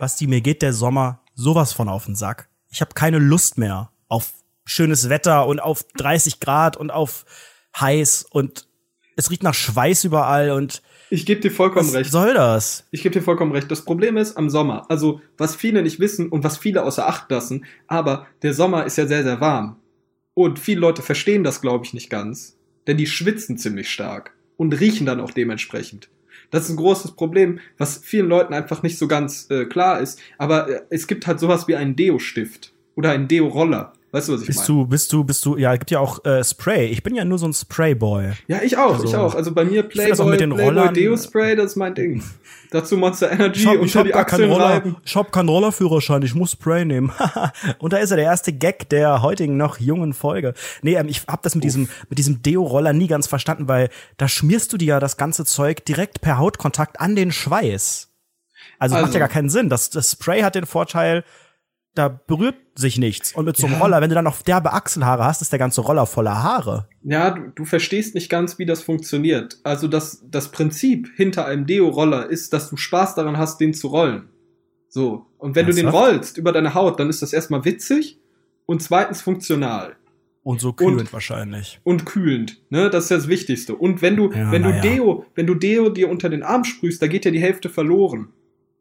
Basti, mir geht der Sommer sowas von auf den Sack. Ich habe keine Lust mehr auf schönes Wetter und auf 30 Grad und auf heiß und es riecht nach Schweiß überall und ich gebe dir vollkommen was recht. soll das? Ich gebe dir vollkommen recht. Das Problem ist am Sommer, also was viele nicht wissen und was viele außer Acht lassen, aber der Sommer ist ja sehr, sehr warm. Und viele Leute verstehen das, glaube ich, nicht ganz. Denn die schwitzen ziemlich stark und riechen dann auch dementsprechend. Das ist ein großes Problem, was vielen Leuten einfach nicht so ganz äh, klar ist. Aber äh, es gibt halt sowas wie einen Deo-Stift oder einen Deo-Roller. Weißt du, was ich Bist meine? du, bist du, bist du, ja, es gibt ja auch äh, Spray. Ich bin ja nur so ein Sprayboy. Ja, ich auch, Also, ich auch. Also bei mir Playboy, Playboy Rollern- Deo Spray, das ist mein Ding. Dazu Monster Energy hab, unter ich hab die Achseln Roller, reiben. ich hab keinen Rollerführerschein, ich muss Spray nehmen. und da ist er, der erste Gag der heutigen noch jungen Folge. Nee, ähm, ich hab das mit diesem, mit diesem Deo-Roller nie ganz verstanden, weil da schmierst du dir ja das ganze Zeug direkt per Hautkontakt an den Schweiß. Also, das macht Also- ja gar keinen Sinn. Das, das Spray hat den Vorteil, da berührt sich nichts. Und mit so einem Ja. Roller, wenn du dann noch derbe Achselhaare hast, ist der ganze Roller voller Haare. Ja, du, du verstehst nicht ganz, wie das funktioniert. Also das, das Prinzip hinter einem Deo-Roller ist, dass du Spaß daran hast, den zu rollen. So. Und wenn du den rollst über deine Haut, dann ist das erstmal witzig und zweitens funktional Und so kühlend wahrscheinlich. und kühlend. Ne, das ist ja das Wichtigste. Und wenn du, Ja, wenn du ja. Deo, wenn du Deo dir unter den Arm sprühst, da geht ja die Hälfte verloren.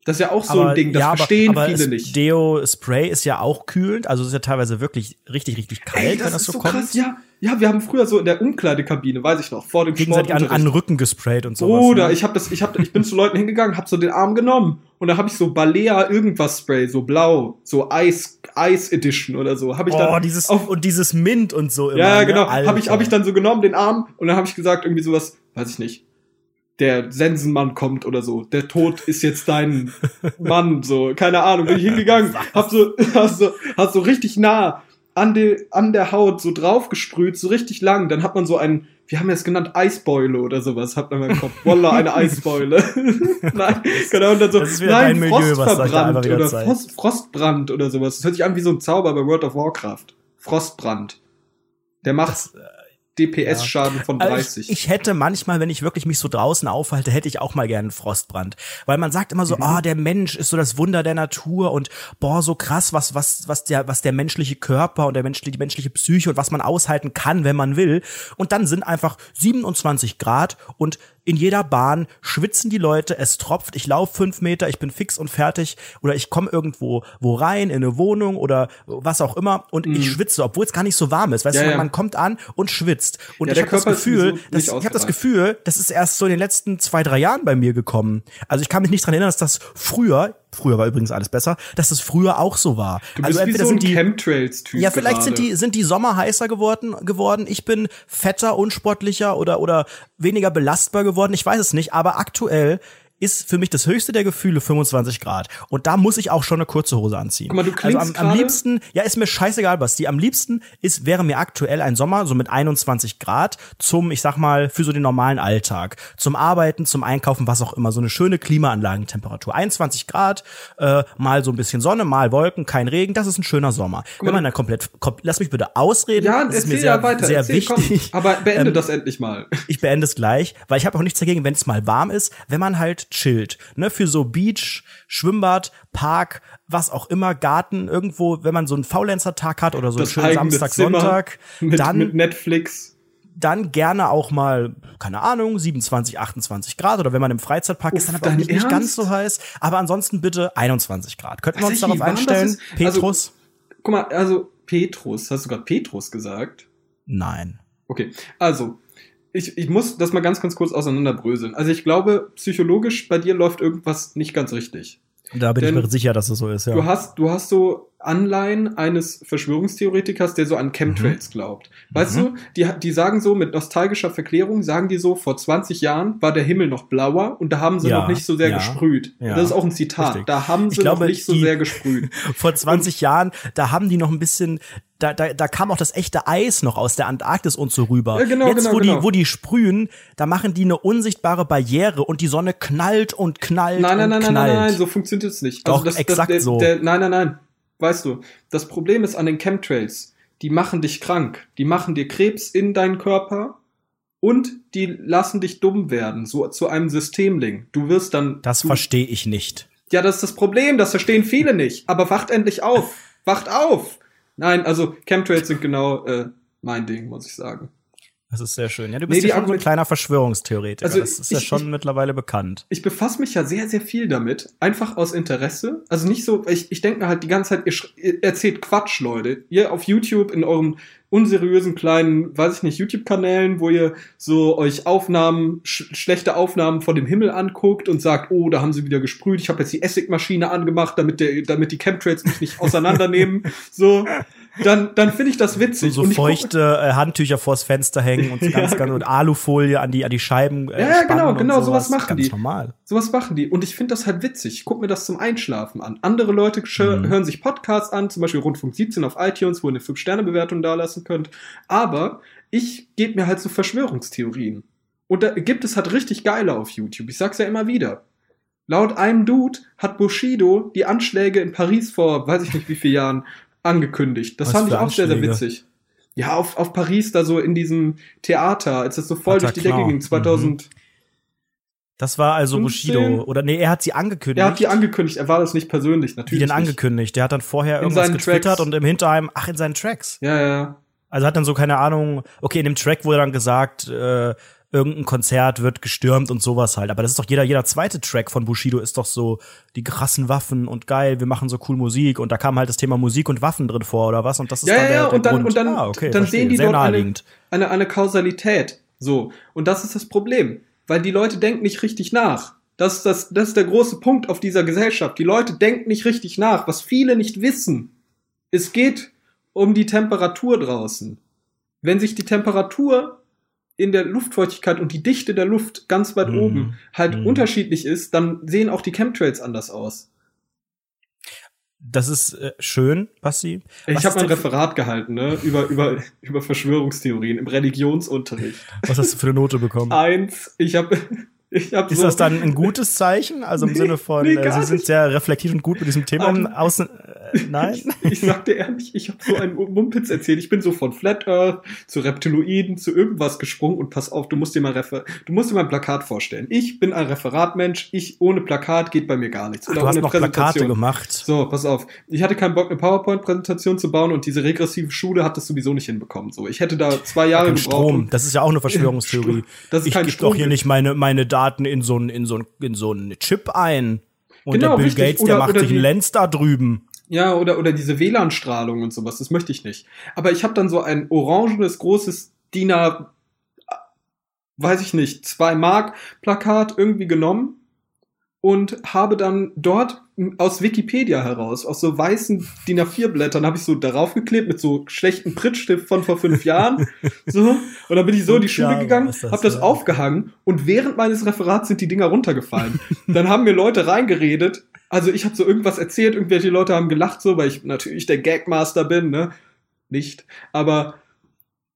Das ist ja auch so Aber- ein Ding, das ja, aber- verstehen aber viele es- nicht. Deo Spray ist ja auch kühlend, also es ist ja teilweise wirklich richtig, richtig kalt, Ey, wenn das so, ist kommt. krass. Ja, ja, wir haben früher so in der Umkleidekabine, weiß ich noch, vor dem Gegenseitig an, an den. Rücken gesprayt und sowas. Oder ne? ich habe das, ich habe, ich bin zu Leuten hingegangen, habe so den Arm genommen und da habe ich so Balea irgendwas Spray, so blau, so Eis, Eis Edition oder so, habe ich oh, dann dieses auf, und dieses Mint und so immer. ja ne? genau, Alter. habe ich, habe ich dann so genommen den Arm und dann habe ich gesagt irgendwie sowas, weiß ich nicht. Der Sensenmann kommt oder so. Der Tod ist jetzt dein Mann, so keine Ahnung. Bin ich hingegangen, hab so, hab so, hab so richtig nah an, de, an der Haut so drauf gesprüht, so richtig lang. Dann hat man so einen, wir haben es genannt, Eisbeule oder sowas, hat man im Kopf. Wallah, eine Eisbeule. Nein, genau, und dann so, nein, Milieu, wieder oder. Frost, Frostbrand oder sowas. Das hört sich an wie so ein Zauber bei World of Warcraft. Frostbrand. Der macht Das, äh, DPS-Schaden von Also 30. Ich, ich hätte manchmal, wenn ich wirklich mich so draußen aufhalte, hätte ich auch mal gerne einen Frostbrand. Weil man sagt immer so, Mhm. ah, der Mensch ist so das Wunder der Natur und boah, so krass, was, was, was der, was der menschliche Körper und der menschliche, die menschliche Psyche und was man aushalten kann, wenn man will. Und dann sind einfach 27 Grad und in jeder Bahn schwitzen die Leute, es tropft, ich laufe fünf Meter, ich bin fix und fertig oder ich komme irgendwo wo rein, in eine Wohnung oder was auch immer und ich schwitze, obwohl es gar nicht so warm ist. Weißt Mhm. Ja, du, ja. man kommt an und schwitzt. Und Ja, ich habe das Gefühl, dass, ich habe das. Gefühl, das ist erst so in den letzten zwei, drei Jahren bei mir gekommen. Also ich kann mich nicht dran erinnern, dass das früher, früher war übrigens alles besser, dass das früher auch so war. Du bist also entweder so ein sind die Chemtrails-Typ. ja, vielleicht sind gerade. die, sind die Sommer heißer geworden, geworden. Ich bin fetter, unsportlicher oder, oder weniger belastbar geworden. Ich weiß es nicht, aber aktuell ist für mich das höchste der Gefühle 25 Grad. Und da muss ich auch schon eine kurze Hose anziehen. Guck mal, also am, am liebsten, ja, ist mir scheißegal, Basti. Am liebsten ist, wäre mir aktuell ein Sommer, so mit 21 Grad, zum, ich sag mal, für so den normalen Alltag. Zum Arbeiten, zum Einkaufen, was auch immer. So eine schöne Klimaanlagentemperatur. 21 Grad, äh, mal so ein bisschen Sonne, mal Wolken, kein Regen. Das ist ein schöner Sommer. Wenn man dann komplett, kom lass mich bitte ausreden. Ja, das ist mir sehr, ja weiter. sehr erzähl, wichtig. Komm, aber beende Ähm, das endlich mal. Ich beende es gleich, weil ich habe auch nichts dagegen, wenn es mal warm ist, wenn man halt chillt. Ne, für so Beach, Schwimmbad, Park, was auch immer, Garten, irgendwo, wenn man so einen Faulenzer-Tag hat oder so einen Das schönen eigene Samstag, Zimmer Sonntag, Mit, dann, mit Netflix. dann gerne auch mal, keine Ahnung, 27, 28 Grad oder wenn man im Freizeitpark ist, dann Uff, aber auch nicht, nicht ganz so heiß. Aber ansonsten bitte 21 Grad. Könnten wir uns Tatsächlich, darauf einstellen? ist? Also- Petrus? Guck mal, also Petrus, hast du gerade Petrus gesagt? Nein. Okay, also ich, ich muss das mal ganz, ganz kurz auseinanderbröseln. Also ich glaube, psychologisch bei dir läuft irgendwas nicht ganz richtig. Da bin Denn ich mir sicher, dass es so ist, ja. Du hast, du hast so Anleihen eines Verschwörungstheoretikers, der so an Chemtrails glaubt. Weißt Mhm. du, die, die sagen so mit nostalgischer Verklärung, sagen die so, vor 20 Jahren war der Himmel noch blauer und da haben sie Ja, noch nicht so sehr ja, gesprüht. ja. Das ist auch ein Zitat. Richtig. Da haben sie glaube, noch nicht so die- sehr gesprüht. vor 20 Jahren, da haben die noch ein bisschen, da, da, da kam auch das echte Eis noch aus der Antarktis und so rüber. Ja, genau, Jetzt, genau, wo, genau. Die, wo die sprühen, da machen die eine unsichtbare Barriere und die Sonne knallt und knallt Nein, nein, und nein, nein, knallt. nein, nein, so funktioniert es nicht. Doch, exakt der, so. Der, nein, nein, nein. Weißt du, das Problem ist an den Chemtrails, die machen dich krank. Die machen dir Krebs in deinen Körper und die lassen dich dumm werden, so zu einem Systemling. Du wirst dann. Das verstehe ich nicht. Ja, das ist das Problem, das verstehen viele nicht. Aber wacht endlich auf. Wacht auf. Nein, also Chemtrails sind genau äh, mein Ding, muss ich sagen. Das ist sehr schön. Ja, du bist nee, ja schon ein kleiner Verschwörungstheoretiker. Also das ist ich, ja schon ich, mittlerweile bekannt. Ich befasse mich ja sehr, sehr viel damit. Einfach aus Interesse. Also nicht so, ich, ich denke mir halt die ganze Zeit, ihr, ihr erzählt Quatsch, Leute. Ihr auf YouTube in eurem unseriösen kleinen, weiß ich nicht, YouTube-Kanälen, wo ihr so euch Aufnahmen, sch schlechte Aufnahmen von dem Himmel anguckt und sagt, oh, da haben sie wieder gesprüht, ich habe jetzt die Essigmaschine angemacht, damit, der, damit die Chemtrails mich nicht auseinandernehmen. so, dann, dann finde ich das witzig. So, so feuchte äh, Handtücher vors Fenster hängen und so ganz, ja, ganz und Alufolie an die, an die Scheiben. Äh, ja, genau, genau, sowas, sowas machen ganz die. normal. Sowas machen die. Und ich finde das halt witzig. Ich guck mir das zum Einschlafen an. Andere Leute mhm. hören sich Podcasts an, zum Beispiel Rundfunk 17 auf iTunes, wo ihr eine 5-Sterne-Bewertung dalassen könnt. Aber ich gebe mir halt so Verschwörungstheorien. Und da gibt es halt richtig geile auf YouTube. Ich sag's ja immer wieder. Laut einem Dude hat Bushido die Anschläge in Paris vor, weiß ich nicht wie vielen Jahren, angekündigt. Das Was fand ich auch sehr, sehr witzig. Ja, auf, auf Paris, da so in diesem Theater, als das so voll durch die Decke ging, 2000. Mhm. Das war also 15? Bushido. Oder nee, er hat sie angekündigt. Er hat die angekündigt, er war das nicht persönlich, natürlich. Wie denn angekündigt? Der hat dann vorher irgendwas getwittert Tracks. und im Hinterheim, ach, in seinen Tracks. Ja, ja. Also hat dann so, keine Ahnung, okay, in dem Track wurde dann gesagt, äh, irgendein Konzert wird gestürmt und sowas halt. Aber das ist doch jeder, jeder zweite Track von Bushido ist doch so die krassen Waffen und geil, wir machen so cool Musik und da kam halt das Thema Musik und Waffen drin vor oder was und das ist ja, dann ja, der, der und dann, Grund. Und dann, ah, okay, dann sehen die Sehr dort eine, eine, eine Kausalität. So. Und das ist das Problem. Weil die Leute denken nicht richtig nach. Das ist, das, das ist der große Punkt auf dieser Gesellschaft. Die Leute denken nicht richtig nach, was viele nicht wissen. Es geht um die Temperatur draußen. Wenn sich die Temperatur in der Luftfeuchtigkeit und die Dichte der Luft ganz weit mhm. oben halt mhm. unterschiedlich ist, dann sehen auch die Chemtrails anders aus. Das ist äh, schön, Basti. Ich habe ein Referat gehalten, ne, über, über, über Verschwörungstheorien im Religionsunterricht. Was hast du für eine Note bekommen? Eins. Ich habe ist so das dann ein gutes Zeichen? Also im nee, Sinne von, nee, äh, Sie sind sehr reflektiert und gut mit diesem Thema um, außen. Äh, nein? ich, ich sag dir ehrlich, ich habe so einen Mumpitz erzählt. Ich bin so von Flat Earth zu Reptiloiden zu irgendwas gesprungen und pass auf, du musst dir mal Refer du musst dir mal ein Plakat vorstellen. Ich bin ein Referatmensch, ich ohne Plakat geht bei mir gar nichts. Ach, du hast noch Plakate gemacht. So, pass auf. Ich hatte keinen Bock, eine PowerPoint-Präsentation zu bauen und diese regressive Schule hat das sowieso nicht hinbekommen. So, ich hätte da zwei Jahre gebraucht. Strom, das ist ja auch eine Verschwörungstheorie. Das ist ich gebe doch hier nicht meine, meine Daten Daten in so ein in so ein in so ein Chip ein. Und genau, der Bill richtig. Gates, der oder, macht oder sich einen Lens da drüben. Ja, oder, oder diese WLAN-Strahlung und sowas, das möchte ich nicht. Aber ich habe dann so ein orangenes, großes DIN A, weiß ich nicht, 2 Mark Plakat irgendwie genommen und habe dann dort aus Wikipedia heraus, aus so weißen DIN A4-Blättern, habe ich so darauf geklebt mit so schlechten Prittstift von vor fünf Jahren. so. Und dann bin ich so in die Schule Jahre gegangen, das, habe das ja. aufgehangen und während meines Referats sind die Dinger runtergefallen. dann haben mir Leute reingeredet. Also ich habe so irgendwas erzählt, irgendwelche Leute haben gelacht so, weil ich natürlich der Gagmaster bin, ne? Nicht. Aber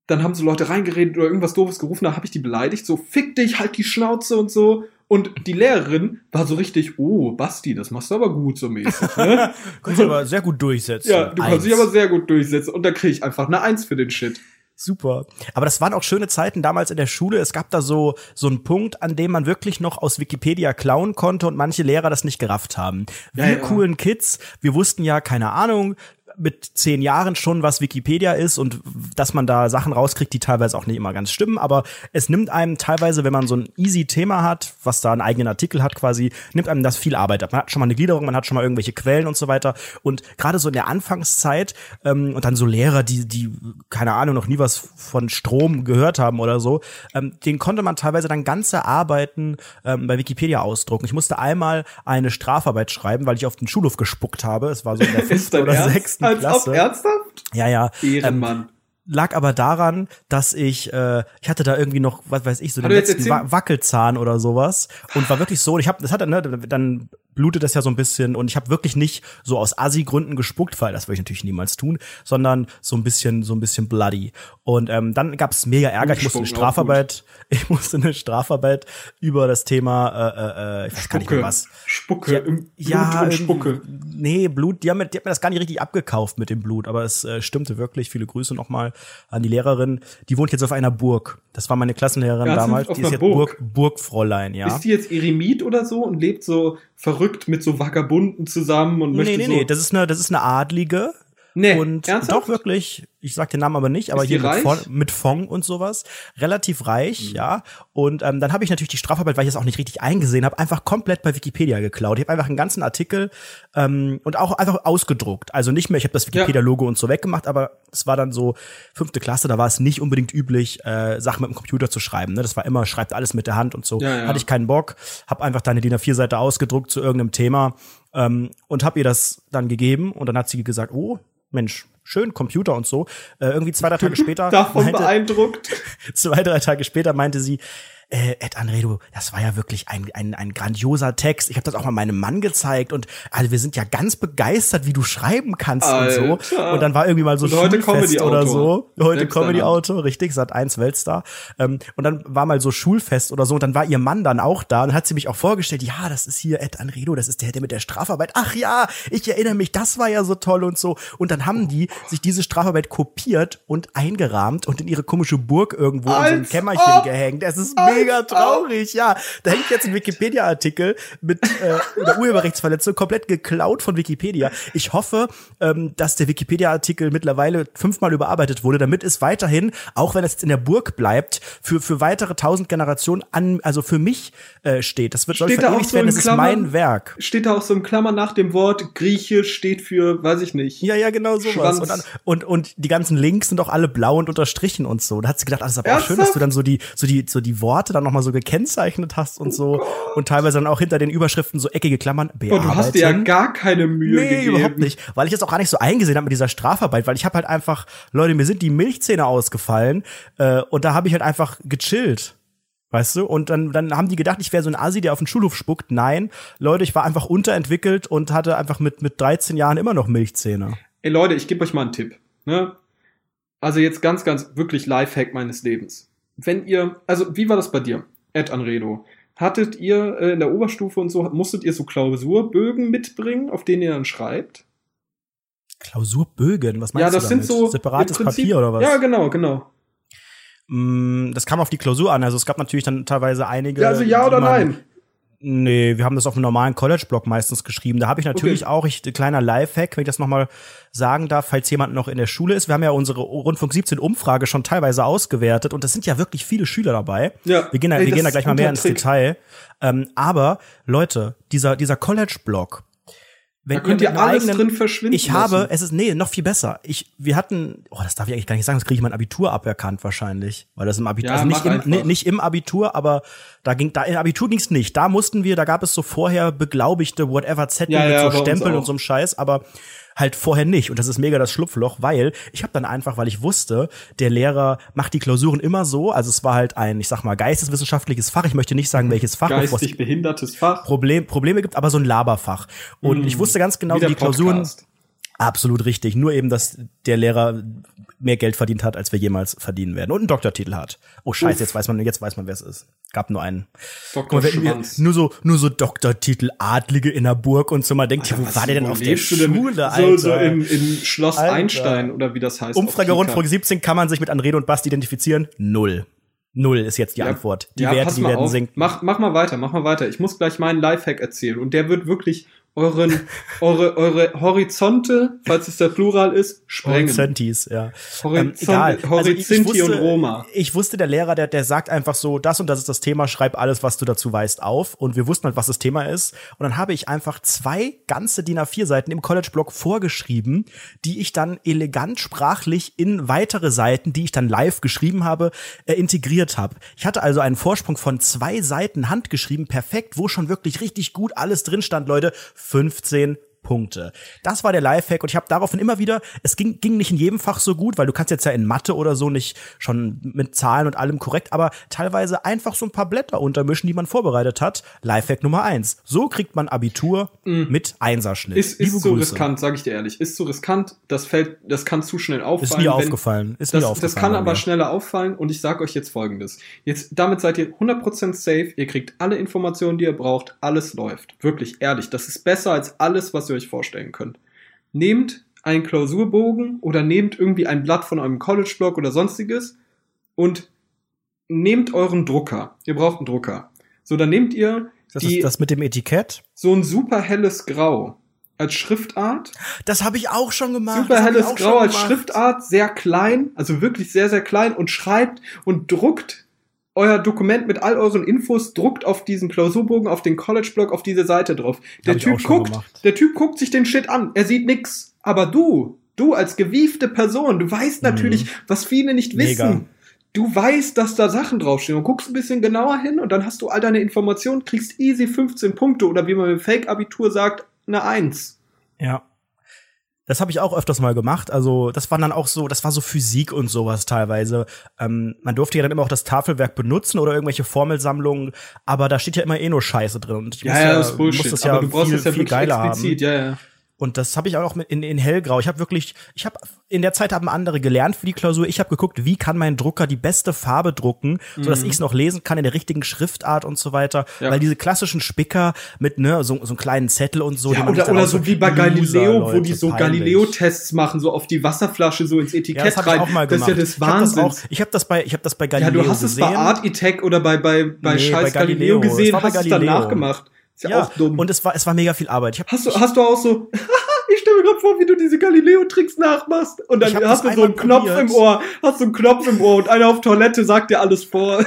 dann haben so Leute reingeredet oder irgendwas doofes gerufen, da habe ich die beleidigt, so fick dich, halt die Schnauze und so. Und die Lehrerin war so richtig, oh, Basti, das machst du aber gut so mäßig. Ne? kannst du aber sehr gut durchsetzen. Ja, du Eins. kannst dich aber sehr gut durchsetzen. Und da kriege ich einfach eine Eins für den Shit. Super. Aber das waren auch schöne Zeiten damals in der Schule. Es gab da so, so einen Punkt, an dem man wirklich noch aus Wikipedia klauen konnte und manche Lehrer das nicht gerafft haben. Wir ja, ja. coolen Kids, wir wussten ja, keine Ahnung, mit zehn Jahren schon, was Wikipedia ist und dass man da Sachen rauskriegt, die teilweise auch nicht immer ganz stimmen, aber es nimmt einem teilweise, wenn man so ein easy Thema hat, was da einen eigenen Artikel hat quasi, nimmt einem das viel Arbeit ab. Man hat schon mal eine Gliederung, man hat schon mal irgendwelche Quellen und so weiter und gerade so in der Anfangszeit ähm, und dann so Lehrer, die, die, keine Ahnung, noch nie was von Strom gehört haben oder so, ähm, den konnte man teilweise dann ganze Arbeiten ähm, bei Wikipedia ausdrucken. Ich musste einmal eine Strafarbeit schreiben, weil ich auf den Schulhof gespuckt habe. Es war so in der fünften oder sechsten als Klasse. Ob, ernsthaft? Ja, ja. Ehrenmann. Ähm, lag aber daran, dass ich äh, ich hatte da irgendwie noch was weiß ich so den letzten Wackelzahn oder sowas und war wirklich so ich habe das hat ne, dann blutet das ja so ein bisschen und ich habe wirklich nicht so aus Assi-Gründen gespuckt, weil das würde ich natürlich niemals tun, sondern so ein bisschen, so ein bisschen bloody. Und ähm, dann gab es mega Ärger. Ich musste eine Strafarbeit, ich musste eine Strafarbeit über das Thema, äh, äh, ich weiß Spucke. gar nicht mehr was. Spucke, ja, Blut ja, und Spucke. Nee, Blut, die haben, mir, die haben mir das gar nicht richtig abgekauft mit dem Blut, aber es äh, stimmte wirklich. Viele Grüße nochmal. An die Lehrerin, die wohnt jetzt auf einer Burg. Das war meine Klassenlehrerin Ernsthaft? damals. Die ist jetzt Burg? Burg, Burgfräulein, ja. Ist die jetzt Eremit oder so und lebt so verrückt mit so Vagabunden zusammen und möchte Nee, nee, so. nee, das ist eine, das ist eine Adlige. Nee, und ernsthaft? doch wirklich, ich sag den Namen aber nicht, aber hier mit? Fond, mit Fond und sowas, relativ reich, Mhm. ja. Und ähm, dann habe ich natürlich die Strafarbeit, weil ich es auch nicht richtig eingesehen habe, einfach komplett bei Wikipedia geklaut. Ich habe einfach einen ganzen Artikel ähm, und auch einfach ausgedruckt. Also nicht mehr, ich habe das Wikipedia-Logo und so weggemacht, aber es war dann so fünfte Klasse, da war es nicht unbedingt üblich, äh, Sachen mit dem Computer zu schreiben. Ne? Das war immer, schreibt alles mit der Hand und so. Ja, ja. Hatte ich keinen Bock, habe einfach deine DIN A4-Seite ausgedruckt zu irgendeinem Thema ähm, und habe ihr das dann gegeben und dann hat sie gesagt, oh, Mensch, schön, Computer und so. Äh, irgendwie zwei, drei Tage später, Davon meinte, beeindruckt. zwei, drei Tage später meinte sie, äh, Ed Anredo, das war ja wirklich ein, ein, ein grandioser Text. Ich habe das auch mal meinem Mann gezeigt und also wir sind ja ganz begeistert, wie du schreiben kannst und so. Alter. Und dann war irgendwie mal so Und heute Schulfest oder so. Heute deiner. Comedy-Autor, richtig, Sat 1 Weltstar. Ähm, und dann war mal so Schulfest oder so und dann war ihr Mann dann auch da und hat sie mich auch vorgestellt, ja, das ist hier Ed Anredo, das ist der, der mit der Strafarbeit. Ach ja, ich erinnere mich, das war ja so toll und so. Und dann haben die sich diese Strafarbeit kopiert und eingerahmt und in ihre komische Burg irgendwo in so ein Als Kämmerchen ob. gehängt. Es ist Als mega traurig, ja. Da hängt jetzt ein Wikipedia-Artikel mit äh, Urheberrechtsverletzung komplett geklaut von Wikipedia. Ich hoffe, ähm, dass der Wikipedia-Artikel mittlerweile fünfmal überarbeitet wurde, damit es weiterhin, auch wenn es jetzt in der Burg bleibt, für für weitere tausend Generationen an, also für mich äh, steht. Das wird Steht da auch so werden. Das ist Klammern? mein Werk. Steht da auch so in Klammern nach dem Wort Griechisch steht für, weiß ich nicht. Ja, ja, genau sowas. Und, dann, und, und die ganzen Links sind auch alle blau und unterstrichen und so. Da hat sie gedacht, ah, das ist aber auch schön, dass du dann so die, so die, so die Worte dann nochmal so gekennzeichnet hast und so. Und teilweise dann auch hinter den Überschriften so eckige Klammern bearbeiten. du hast dir ja gar keine Mühe Nee, gegeben. überhaupt nicht. Weil ich es auch gar nicht so eingesehen habe mit dieser Strafarbeit, weil ich habe halt einfach, Leute, mir sind die Milchzähne ausgefallen äh, und da habe ich halt einfach gechillt. Weißt du? Und dann, dann haben die gedacht, ich wäre so ein Asi, der auf den Schulhof spuckt. Nein, Leute, ich war einfach unterentwickelt und hatte einfach mit, mit 13 Jahren immer noch Milchzähne. Ey Leute, ich gebe euch mal einen Tipp. Ne? Also jetzt ganz, ganz wirklich Lifehack meines Lebens. Wenn ihr, also wie war das bei dir, Ed Anredo? Hattet ihr äh, in der Oberstufe und so, musstet ihr so Klausurbögen mitbringen, auf denen ihr dann schreibt? Klausurbögen, was meinst ja, du das sind damit? so separates Prinzip- Papier oder was? Ja, genau, genau. Mm, Das kam auf die Klausur an. Also es gab natürlich dann teilweise einige. Ja, also ja oder man- nein? Nee, wir haben das auf einem normalen College-Blog meistens geschrieben. Da habe ich natürlich Okay. auch, ich, kleiner Lifehack, wenn ich das nochmal sagen darf, falls jemand noch in der Schule ist. Wir haben ja unsere Rundfunk 17 Umfrage schon teilweise ausgewertet und das sind ja wirklich viele Schüler dabei. Ja. Wir gehen da, Ey, wir gehen da gleich mal mehr ins Trick. Detail. Ähm, aber Leute, dieser, dieser College-Blog, wenn Da könnt ihr alles drin verschwinden Ich habe, lassen. es ist, nee, noch viel besser. Ich, wir hatten, oh, das darf ich eigentlich gar nicht sagen, das kriege ich mein Abitur aberkannt wahrscheinlich. Weil das im Abitur, Ja, also nicht im, nee, nicht im Abitur, aber da ging, da im Abitur ging's nicht. Da mussten wir, da gab es so vorher beglaubigte whatever Zettel Ja, mit ja, so Stempeln und so einem Scheiß, aber halt vorher nicht. Und das ist mega das Schlupfloch, weil ich habe dann einfach, weil ich wusste, der Lehrer macht die Klausuren immer so. Also es war halt ein, ich sag mal, geisteswissenschaftliches Fach. Ich möchte nicht sagen, welches Fach. Geistig behindertes Fach. Problem, Probleme gibt, aber so ein Laberfach. Und ich wusste ganz genau, Wie die Klausuren. Absolut richtig. Nur eben, dass der Lehrer mehr Geld verdient hat, als wir jemals verdienen werden. Und einen Doktortitel hat. Oh Scheiße, Uff. jetzt weiß man, jetzt weiß man, wer es ist. Gab nur einen. Dr. mal, nur so, nur so Doktortitel, Adlige in der Burg und so. Man denkt, ja, wo war der denn auf der du denn? Schule, so, Alter? So im, im Schloss Alter. Einstein oder wie das heißt. Umfrage Rundfunk Kika. 17 kann man sich mit Anrede und Bast identifizieren? Null. Null ist jetzt die Ja, Antwort. Die ja, Werte, die werden auf. sinken. Mach, mach mal weiter, mach mal weiter. Ich muss gleich meinen Lifehack erzählen und der wird wirklich euren, eure, eure Horizonte, falls es der Plural ist, sprengen. Horizontis, ja. Horizont, Ähm, egal. Also ich- ich Horizonti wusste- und Roma. Ich wusste, der Lehrer, der, der sagt einfach so, das und das ist das Thema, schreib alles, was du dazu weißt, auf. Und wir wussten halt, was das Thema ist. Und dann habe ich einfach zwei ganze DIN A4-Seiten im College-Blog vorgeschrieben, die ich dann elegant sprachlich in weitere Seiten, die ich dann live geschrieben habe, äh, integriert habe. Ich hatte also einen Vorsprung von zwei Seiten handgeschrieben, perfekt, wo schon wirklich richtig gut alles drin stand, Leute. 15 Punkte. Das war der Lifehack und ich habe daraufhin immer wieder, es ging, ging nicht in jedem Fach so gut, weil du kannst jetzt ja in Mathe oder so nicht schon mit Zahlen und allem korrekt, aber teilweise einfach so ein paar Blätter untermischen, die man vorbereitet hat. Lifehack Nummer eins. So kriegt man Abitur mit Einserschnitt. Ist, ist Grüße. riskant, sage ich dir ehrlich. Ist zu riskant, das fällt, das kann zu schnell auffallen. Ist nie aufgefallen. Ist nie Das, aufgefallen. das kann aber schneller auffallen und ich sage euch jetzt folgendes. Jetzt, damit seid ihr 100% safe, ihr kriegt alle Informationen, die ihr braucht, alles läuft. Wirklich, ehrlich, das ist besser als alles, was ihr euch vorstellen könnt. Nehmt einen Klausurbogen oder nehmt irgendwie ein Blatt von eurem College-Blog oder sonstiges und nehmt euren Drucker. Ihr braucht einen Drucker. So, dann nehmt ihr Das die, ist das mit dem Etikett. so ein super helles Grau als Schriftart. Das habe ich auch schon gemacht. Super helles Grau als. Schriftart, sehr klein, also wirklich sehr, sehr klein und schreibt und druckt euer Dokument mit all euren Infos, druckt auf diesen Klausurbogen, auf den College-Blog, auf diese Seite drauf. Der Typ guckt, gemacht. der Typ guckt sich den Shit an, er sieht nix. Aber du, du als gewiefte Person, du weißt natürlich, was viele nicht Mhm. Mega. wissen. Du weißt, dass da Sachen draufstehen und guckst ein bisschen genauer hin und dann hast du all deine Informationen, kriegst easy 15 Punkte oder wie man im Fake-Abitur sagt, eine Eins. Ja. Das habe ich auch öfters mal gemacht. Also, das war dann auch so, das war so Physik und sowas teilweise. Ähm, man durfte ja dann immer auch das Tafelwerk benutzen oder irgendwelche Formelsammlungen, aber da steht ja immer eh nur Scheiße drin. Und ich muss muss das ja aber du brauchst viel, das ja viel geiler haben. explizit, ja, ja. Und das habe ich auch mit in, in hellgrau. Ich habe wirklich, ich habe in der Zeit haben andere gelernt für die Klausur. Ich habe geguckt, wie kann mein Drucker die beste Farbe drucken, so dass ich es noch lesen kann in der richtigen Schriftart und so weiter. Mhm. Ja. Weil diese klassischen Spicker mit ne so, so einen kleinen Zettel und so. Ja, oder, oder auch so wie bei Galileo, wo die so. Galileo-Tests machen, so auf die Wasserflasche, so ins Ja, Etikett das habe ich rein. auch mal das ist gemacht. ja des ich habe das, hab das bei, ich habe das bei Ja, Galileo du hast es gesehen. bei Art Attack oder bei, bei, bei Nee, Scheiß bei Galileo, Galileo. Es gesehen, hast es dann Galileo. nachgemacht. Ist ja, ja, auch dumm. und es war, es war mega viel Arbeit. Hast du, hast du auch so, ich stelle mir gerade vor, wie du diese Galileo-Tricks nachmachst. Und dann hab hast du so einen Knopf probiert. im Ohr, hast so einen Knopf im Ohr und einer auf Toilette sagt dir alles vor.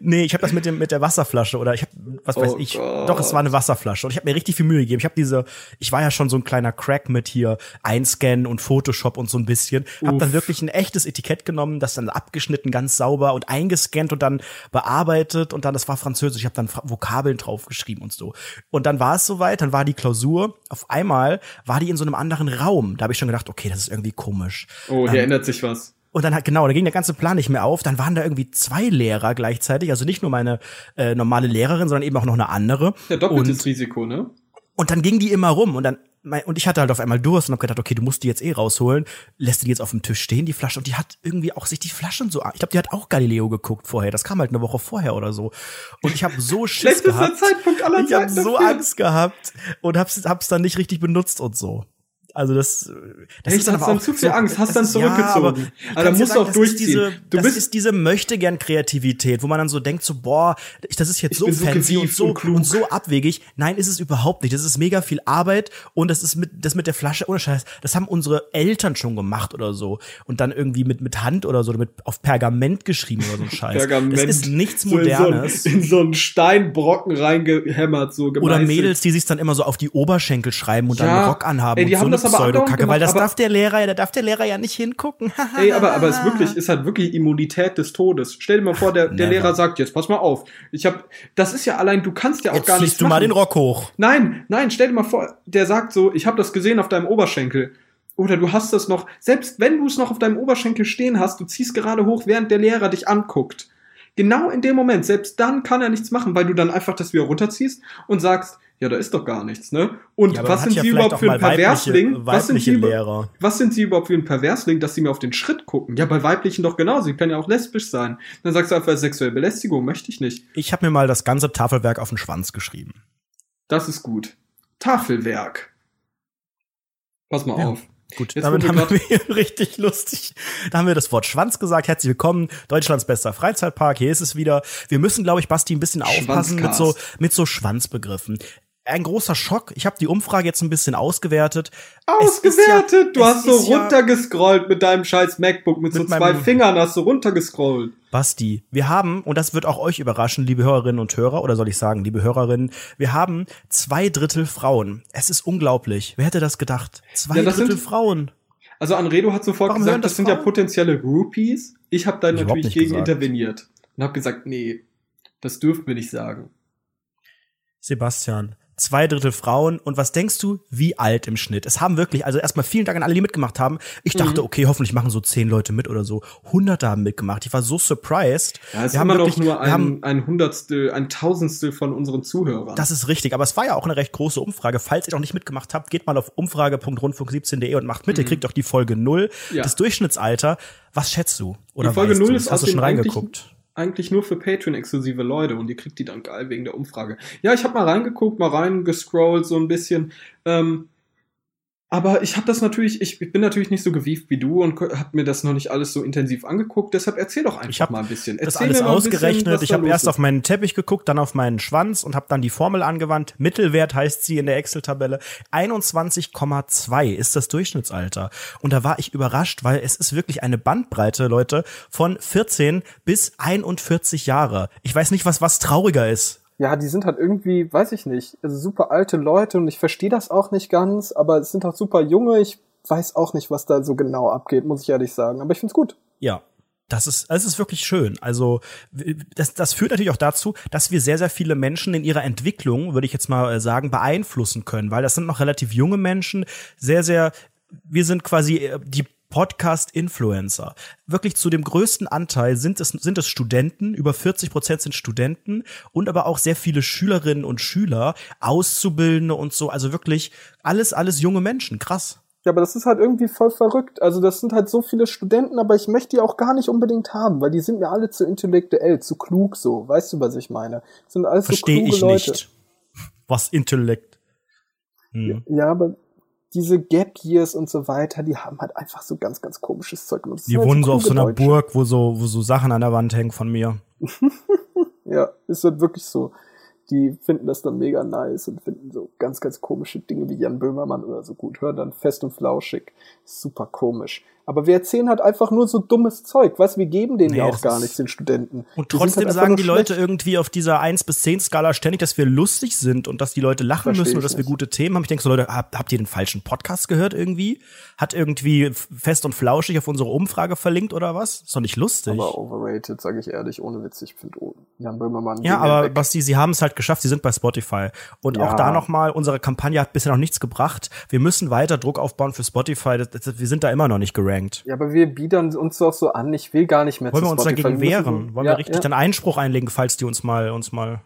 Nee, ich habe das mit dem mit der Wasserflasche oder ich habe was weiß Oh ich. Gott. Doch, es war eine Wasserflasche und ich habe mir richtig viel Mühe gegeben. Ich habe diese ich war ja schon so ein kleiner Crack mit hier einscannen und Photoshop und so ein bisschen. Hab dann wirklich ein echtes Etikett genommen, das dann abgeschnitten, ganz sauber und eingescannt und dann bearbeitet und dann das war französisch. Ich habe dann Vokabeln drauf geschrieben und so. Und dann war es soweit, dann war die Klausur. Auf einmal war die in so einem anderen Raum. Da habe ich schon gedacht, okay, das ist irgendwie komisch. Oh, hier ändert sich was. Und dann hat, genau, da ging der ganze Plan nicht mehr auf. Dann waren da irgendwie zwei Lehrer gleichzeitig. Also nicht nur meine äh, normale Lehrerin, sondern eben auch noch eine andere. Ja, doppeltes und, Risiko, ne? und dann ging die immer rum. Und dann, mein, und ich hatte halt auf einmal Durst und hab gedacht, okay, du musst die jetzt eh rausholen. Lässt die jetzt auf dem Tisch stehen, die Flasche. Und die hat irgendwie auch sich die Flaschen so, an- ich glaube, die hat auch Galileo geguckt vorher. Das kam halt eine Woche vorher oder so. Und ich habe so Schiss gehabt. Zeitpunkt aller Ich habe so. Angst gehabt und hab's, hab's dann nicht richtig benutzt und so. Also das, das Echt? Hast dann zu viel Angst, hast dann das- ja, zurückgezogen. aber Aber da musst du auch das ist durchziehen. Diese, Du das bist- ist diese möchte gern Kreativität, wo man dann so denkt so boah, ich- das ist jetzt so so fancy und so und klug. und so abwegig. Nein, ist es überhaupt nicht. Das ist mega viel Arbeit und das ist mit das mit der Flasche ohne Scheiß. Das haben unsere Eltern schon gemacht oder so und dann irgendwie mit mit Hand oder so oder mit auf Pergament geschrieben oder so ein Scheiß. Pergament. Das ist nichts So in so, Modernes. einen- in so einen Steinbrocken reingehämmert, so Oder gemeißelt. Mädels, die sich dann immer so auf die Oberschenkel schreiben und dann Ja. einen Rock anhaben Ey, die und so haben eine das aber Pseudokacke, weil das darf der Lehrer ja, da darf der Lehrer ja nicht hingucken. Ey, aber, aber es ist wirklich, ist halt wirklich Immunität des Todes. Stell dir mal vor, der, der. Lehrer sagt, jetzt pass mal auf. Ich hab, das ist ja allein, du kannst ja auch Jetzt gar ziehst nichts du mal machen. den Rock hoch. Nein, nein, stell dir mal vor, der sagt so, ich habe das gesehen auf deinem Oberschenkel. Oder du hast das noch, selbst wenn du es noch auf deinem Oberschenkel stehen hast, du ziehst gerade hoch, während der Lehrer dich anguckt. Genau in dem Moment, selbst dann kann er nichts machen, weil du dann einfach das wieder runterziehst und sagst, ja, da ist doch gar nichts, ne? Und Ja, was sind ja sie überhaupt für ein weibliche- Perversling? Was sind sie, über- Lehrer. was sind sie überhaupt für ein Perversling, dass sie mir auf den Schritt gucken? Ja, bei weiblichen doch genauso. Sie können ja auch lesbisch sein. Dann sagst du einfach sexuelle Belästigung, möchte ich nicht. Ich habe mir mal das ganze Tafelwerk auf den Schwanz geschrieben. Das ist gut. Tafelwerk. Pass mal Ja. auf. Gut, Jetzt, damit haben wir richtig lustig. Da haben wir das Wort Schwanz gesagt. Herzlich willkommen, Deutschlands bester Freizeitpark. Hier ist es wieder. Wir müssen, glaube ich, Basti, ein bisschen aufpassen mit so, mit so Schwanzbegriffen. Ein großer Schock. Ich habe die Umfrage jetzt ein bisschen ausgewertet. Ausgewertet! du es hast so ist ja- runtergescrollt mit deinem scheiß MacBook. Mit, so Mit zwei meinem- Fingern hast du runtergescrollt. Basti, wir haben, und das wird auch euch überraschen, liebe Hörerinnen und Hörer, oder soll ich sagen, liebe Hörerinnen, wir haben zwei Drittel Frauen. Es ist unglaublich. Wer hätte das gedacht? Zwei Ja, das Drittel Frauen. Also Anredo hat sofort Warum gesagt, das das sind ja Frauen? potenzielle Groupies. Ich habe da natürlich gegen gesagt. interveniert. Und habe gesagt, nee, das dürfen wir nicht sagen. Sebastian, zwei Drittel Frauen. Und was denkst du, wie alt im Schnitt? Es haben wirklich, also erstmal vielen Dank an alle, die mitgemacht haben. Ich dachte, Mhm. okay, hoffentlich machen so zehn Leute mit oder so. Hunderte haben mitgemacht. Ich war so surprised. Ja, es ist wir haben immer noch wirklich, nur wir haben, ein, ein Hundertstel, ein Tausendstel von unseren Zuhörern. Das ist richtig, aber es war ja auch eine recht große Umfrage. Falls ihr noch nicht mitgemacht habt, geht mal auf umfrage.rundfunk17.de und macht mit. Ihr kriegt auch die Folge null. Mhm. Ja. Das Durchschnittsalter, was schätzt du? Oder die Folge 0 du? ist Hast du schon reingeguckt? Eigentlich nur für Patreon-exklusive Leute und ihr kriegt die dann geil wegen der Umfrage. Ja, ich habe mal reingeguckt, mal reingescrollt so ein bisschen. Ähm, Aber ich habe das natürlich, ich, ich bin natürlich nicht so gewieft wie du und habe mir das noch nicht alles so intensiv angeguckt. Deshalb erzähl doch einfach mal ein bisschen. das Erzähl alles mir bisschen, ausgerechnet. was ich habe erst ist. auf meinen Teppich geguckt, dann auf meinen Schwanz und habe dann die Formel angewandt. Mittelwert heißt sie in der Excel-Tabelle. 21,2 ist das Durchschnittsalter. Und da war ich überrascht, weil es ist wirklich eine Bandbreite, Leute, von 14 bis 41 Jahre. Ich weiß nicht, was was trauriger ist. Ja, die sind halt irgendwie, weiß ich nicht, also super alte Leute und ich verstehe das auch nicht ganz, aber es sind auch super junge. Ich weiß auch nicht, was da so genau abgeht, muss ich ehrlich sagen. Aber ich find's gut. Ja. Das ist, es ist wirklich schön. Also, das, das führt natürlich auch dazu, dass wir sehr, sehr viele Menschen in ihrer Entwicklung, würde ich jetzt mal äh, sagen, beeinflussen können, weil das sind noch relativ junge Menschen, sehr, sehr, wir sind quasi äh, die Podcast-Influencer. Wirklich zu dem größten Anteil sind es, sind es Studenten, über 40 Prozent sind Studenten und aber auch sehr viele Schülerinnen und Schüler, Auszubildende und so. Also wirklich alles, alles junge Menschen. Krass. Ja, aber das ist halt irgendwie voll verrückt. Also das sind halt so viele Studenten, aber ich möchte die auch gar nicht unbedingt haben, weil die sind mir alle zu intellektuell, zu klug so. Weißt du, was ich meine? Das sind alles Verstehe so kluge ich Leute. nicht. Was Intellekt. Hm. Ja, aber diese Gap Years und so weiter, die haben halt einfach so ganz, ganz komisches Zeug. Das Die halt wohnen so auf so einer. Burg, wo so, wo so Sachen an der Wand hängen von mir. Ja, ist halt wirklich so. Die finden das dann mega nice und finden so ganz, ganz komische Dinge wie Jan Böhmermann oder so gut. Hören dann fest und flauschig. Super komisch. Aber wir erzählen halt einfach nur so dummes Zeug. Was, wir geben denen Nee, ja auch gar nichts, den Studenten. Und sind trotzdem halt sagen die Leute schlecht. irgendwie auf dieser 1 bis 10 Skala ständig, dass wir lustig sind und dass die Leute lachen Versteh müssen und dass wir nicht. gute Themen haben. Ich denke so, Leute, habt, habt ihr den falschen Podcast gehört irgendwie? Hat irgendwie fest und flauschig auf unsere Umfrage verlinkt oder was? Ist doch nicht lustig. Aber overrated, sage ich ehrlich, ohne Witz. Ich finde oh, Jan Böhmermann. ja, aber weg. Basti, sie haben es halt geschafft, sie sind bei Spotify. Und auch Ja. da nochmal, unsere Kampagne hat bisher noch nichts gebracht. Wir müssen weiter Druck aufbauen für Spotify. Das, das, wir sind da immer noch nicht gerankt. Ja, aber wir biedern uns doch so an. Ich will gar nicht mehr Wollen zu wir uns Spotify. dagegen wehren? Wollen ja, wir richtig ja. dann Einspruch einlegen, falls die uns mal, uns mal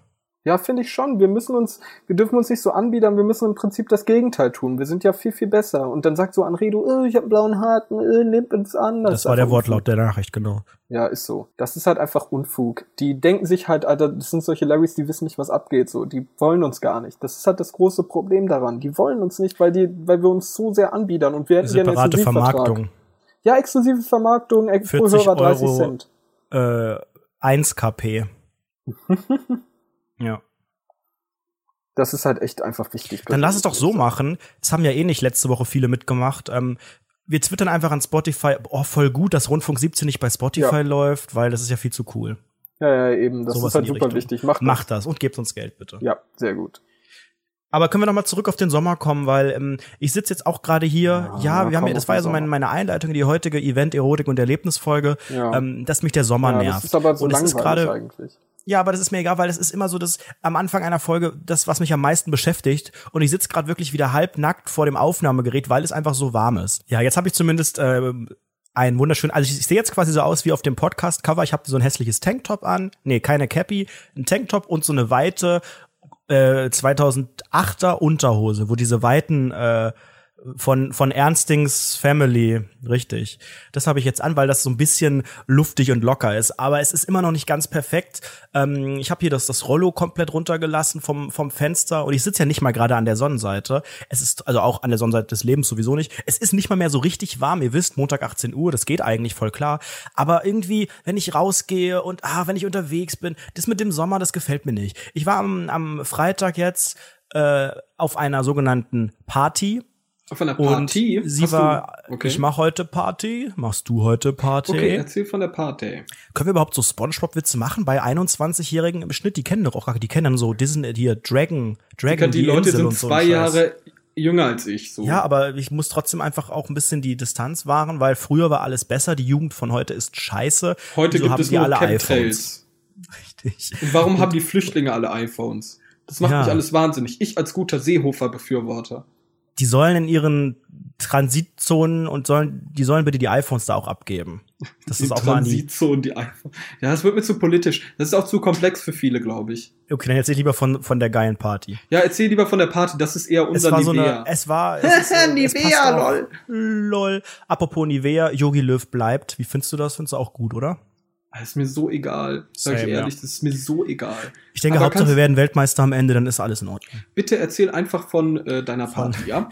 Ja, finde ich schon. Wir müssen uns, wir dürfen uns nicht so anbiedern, wir müssen im Prinzip das Gegenteil tun. Wir sind ja viel, viel besser. Und dann sagt so Anredo, oh, ich hab einen blauen Haken, äh, nimmt uns an. Das, war der Wortlaut der Nachricht, genau. Ja, ist so. Das ist halt einfach Unfug. Die denken sich halt, Alter, das sind solche Larrys, die wissen nicht, was abgeht, so. Die wollen uns gar nicht. Das ist halt das große Problem daran. Die wollen uns nicht, weil die, weil wir uns so sehr anbiedern und wir hätten gerne einen Separate. Vermarktung. Ja, exklusive Vermarktung, ex- pro 40 Hörer 30 Euro. Cent. Äh, 1 KP. ja. Das ist halt echt einfach wichtig. Dann lass es doch so machen. Es haben ja eh nicht letzte Woche viele mitgemacht. Ähm, wir twittern einfach an Spotify, oh, voll gut, dass Rundfunk 17 nicht bei Spotify Ja. läuft, weil das ist ja viel zu cool. Ja, ja, eben. Das Sowas ist halt super Richtung. wichtig. Macht das. Macht das und gebt uns Geld, bitte. Ja, sehr gut. Aber können wir noch mal zurück auf den Sommer kommen, weil ähm, ich sitze jetzt auch gerade hier. Ja, Ja, wir haben ja, das war ja so meine, meine Einleitung in die heutige Event, Erotik und Erlebnisfolge, Ja. ähm, dass mich der Sommer ja, nervt. das ist aber so und es ist langweilig gerade eigentlich. Ja, aber das ist mir egal, weil das ist immer so das am Anfang einer Folge das, was mich am meisten beschäftigt. Und ich sitze gerade wirklich wieder halbnackt vor dem Aufnahmegerät, weil es einfach so warm ist. Ja, jetzt habe ich zumindest äh, ein wunderschön, also ich, ich sehe jetzt quasi so aus wie auf dem Podcast-Cover. Ich habe so ein hässliches Tanktop an, nee, keine Cappy, ein Tanktop und so eine weite äh, 2008er Unterhose, wo diese weiten äh, von von Ernstings Family, richtig. Das habe ich jetzt an, weil das so ein bisschen luftig und locker ist, aber es ist immer noch nicht ganz perfekt. Ähm, ich habe hier das das Rollo komplett runtergelassen vom vom Fenster und ich sitze ja nicht mal gerade an der Sonnenseite. Es ist also auch an der Sonnenseite des Lebens sowieso nicht. Es ist nicht mal mehr so richtig warm. Ihr wisst, Montag 18 Uhr, das geht eigentlich voll klar, aber irgendwie, wenn ich rausgehe und ah, wenn ich unterwegs bin, das mit dem Sommer, das gefällt mir nicht. Ich war am, am Freitag jetzt äh, auf einer sogenannten Party Einer und Party? sie Hast du- war, okay. ich mach heute Party, machst du heute Party? Okay, erzähl von der Party. Können wir überhaupt so Spongebob-Witze machen bei 21-Jährigen im Schnitt? Die kennen doch auch gar, die kennen dann so Disney, hier Dragon, Dragon, Die, Leute Insel sind und so zwei Scheiß. Jahre jünger als ich. So. Ja, aber ich muss trotzdem einfach auch ein bisschen die Distanz wahren, weil früher war alles besser, die Jugend von heute ist scheiße. Heute Wieso gibt haben es die nur alle Chemtrails. Richtig. Und warum haben die Flüchtlinge alle iPhones? Das macht Ja. mich alles wahnsinnig. Ich als guter Seehofer-Befürworter. Die sollen in ihren Transitzonen und sollen, die sollen bitte die iPhones da auch abgeben. Das die ist auch Transitzonen, die iPhone. Ja, das wird mir zu politisch. Das ist auch zu komplex für viele, glaube ich. okay, dann erzähl ich lieber von, von der geilen Party. Ja, erzähl lieber von der Party. Das ist eher Es unser war so Nivea. eine, es war, es ist, äh, es Nivea, lol. Lol. Apropos Nivea, Yogi Löw bleibt. Wie findest du das? Findest du auch gut, oder? Das ist mir so egal. Sag Same, ich ehrlich, ja. das ist mir so egal. Ich denke, Aber Hauptsache wir werden Weltmeister am Ende, dann ist alles in Ordnung. Bitte erzähl einfach von äh, deiner Party, ja?